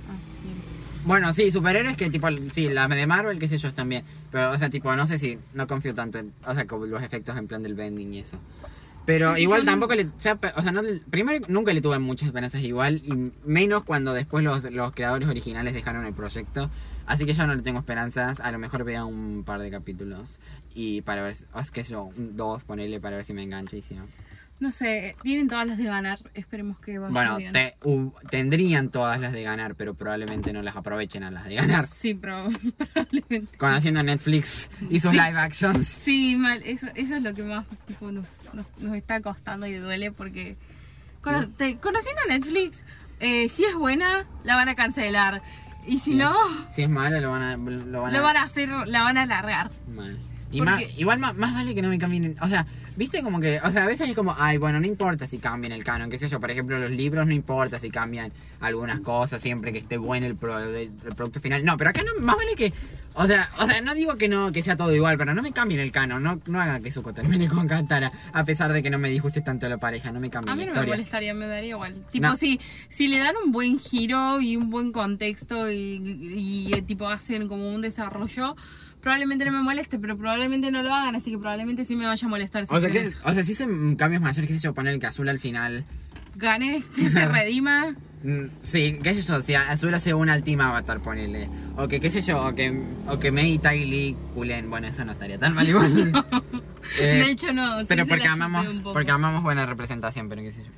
Ah, bien. Bueno, sí, superhéroes que tipo, sí, las de Marvel, qué sé yo, también. Pero, o sea, tipo, no sé si, no confío tanto en, o sea, como los efectos en plan del bending y eso. Pero Sí, igual tampoco le, o sea, o sea, no, primero nunca le tuve muchas esperanzas igual, y menos cuando después los, los creadores originales dejaron el proyecto. Así que yo no le tengo esperanzas, a lo mejor vea un par de capítulos y para ver, o es que yo, dos, ponerle para ver si me engancha y si no. No sé, tienen todas las de ganar. Esperemos que vaya Bueno, bien. te- u- tendrían todas las de ganar, pero probablemente no las aprovechen a las de ganar. Sí, pero probablemente. Conociendo a Netflix y sus Sí. live actions. Sí, mal. Eso, eso es lo que más tipo, nos, nos, nos está costando y duele porque cono- te- conociendo a Netflix, eh, si es buena, la van a cancelar. Y si Sí. no, Si es malo, lo van a. Lo van a, lo van a hacer, la van a alargar. mal. Y Porque- más, igual más, más vale que no me cambien. O sea, viste como que. O sea, a veces es como, ay, bueno, no importa si cambian el canon. Qué sé yo, por ejemplo, los libros no importa si cambian algunas cosas, siempre que esté bueno el, pro- el producto final. No, pero acá no, más vale que. O sea, o sea, no digo que no que sea todo igual, pero no me cambien el canon. No, no hagan que Zuko termine con Katara. A pesar de que no me disguste tanto la pareja, no me cambien A la mí no me historia. molestaría, me daría igual. Tipo, No. si, si le dan un buen giro y un buen contexto y, y, eh, tipo hacen como un desarrollo, probablemente no me moleste, pero probablemente no lo hagan, así que probablemente sí me vaya a molestar. O sea, hacen que, eso. o sea, si hacen cambios mayores, qué sé yo, poner que Azul al final. Gane, que se redima. Mm, Sí, qué sé yo, si Azul hace una Ultima Avatar, ponele. O que, qué sé yo, o que, o que Mei y Ty Lee culen. Bueno, eso no estaría tan mal igual. Eh, de hecho, no. sí pero porque amamos, un porque amamos buena representación, pero qué sé yo.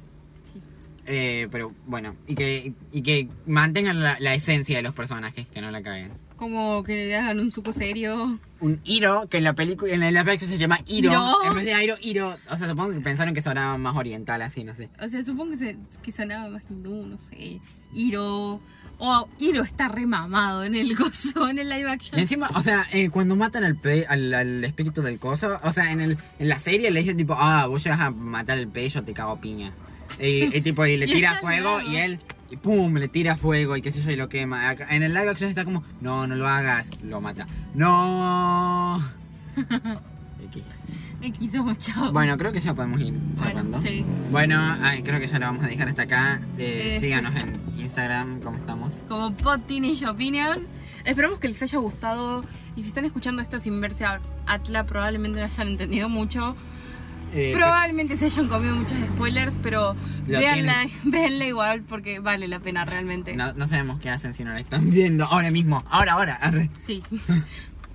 Sí. Eh, pero bueno, y que, y que mantengan la, la esencia de los personajes, que no la caguen. Como que le hagan un suco serio. Un Hiro, que en la película, en la live action se llama Hiro. en vez de Airo, Hiro. O sea, supongo que pensaron que sonaba más oriental así, no sé. O sea, supongo que, se, que sonaba más hindú, no sé. Hiro. O Hiro está remamado en el coso, en el live action. encima, o sea, eh, cuando matan al, pe- al, al espíritu del coso, o sea, en, el, en la serie le dicen tipo, ah, vos llegas a matar el pez, yo te cago piñas. Y, y tipo, y le tira fuego y él, y pum, le tira fuego y qué sé yo, y lo quema. Acá- En el live action está como, no, no lo hagas, lo mata. No. X. Me quiso mucho. Bueno, creo que ya podemos ir cerrando. Bueno, sí. Bueno, ay, creo que ya lo vamos a dejar hasta acá. Eh, Eh. Síganos en Instagram, ¿cómo estamos? Como Pod Teenage Opinion. Esperamos que les haya gustado. Y si están escuchando esto sin verse a Atla, probablemente no hayan entendido mucho. Eh, Probablemente se hayan comido muchos spoilers, pero véanla, véanla igual porque vale la pena realmente. no, no sabemos qué hacen si no la están viendo ahora mismo. Ahora, ahora. arre. Sí.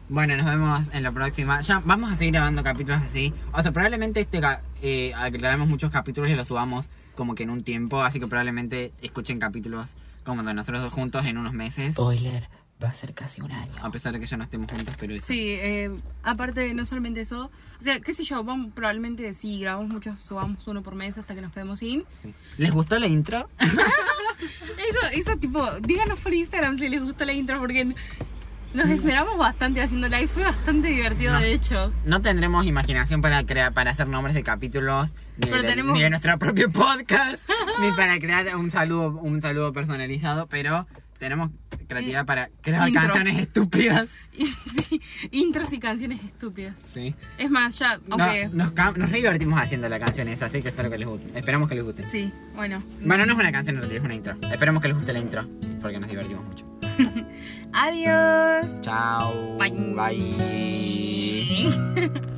Bueno, nos vemos en la próxima. Ya vamos a seguir grabando capítulos así. O sea, probablemente este eh, grabemos muchos capítulos y los subamos como que en un tiempo. Así que probablemente escuchen capítulos como de nosotros dos juntos en unos meses. Spoiler, va a ser casi un año. A pesar de que ya no estemos juntos, pero eso. Sí, eh, aparte no solamente eso, o sea, qué sé yo, vamos, probablemente si grabamos muchos, subamos uno por mes hasta que nos quedemos sin. Sí. ¿Les gustó la intro? Eso, eso tipo, díganos por Instagram si les gustó la intro porque nos esperamos bastante haciéndola y fue bastante divertido No. de hecho. No tendremos imaginación para crear, para hacer nombres de capítulos, ni, Pero de, tenemos- ni de nuestro propio podcast, ni para crear un saludo, un saludo personalizado, pero tenemos creatividad para crear intros. canciones estúpidas. Sí, intros y canciones estúpidas. Sí. Es más, ya, No, aunque... nos, nos re divertimos haciendo la canción esa, así que espero que les guste. Esperamos que les guste. Sí, bueno. Bueno, no es una canción, es una intro. Esperemos que les guste la intro, porque nos divertimos mucho. Adiós. Chao. Bye. Bye.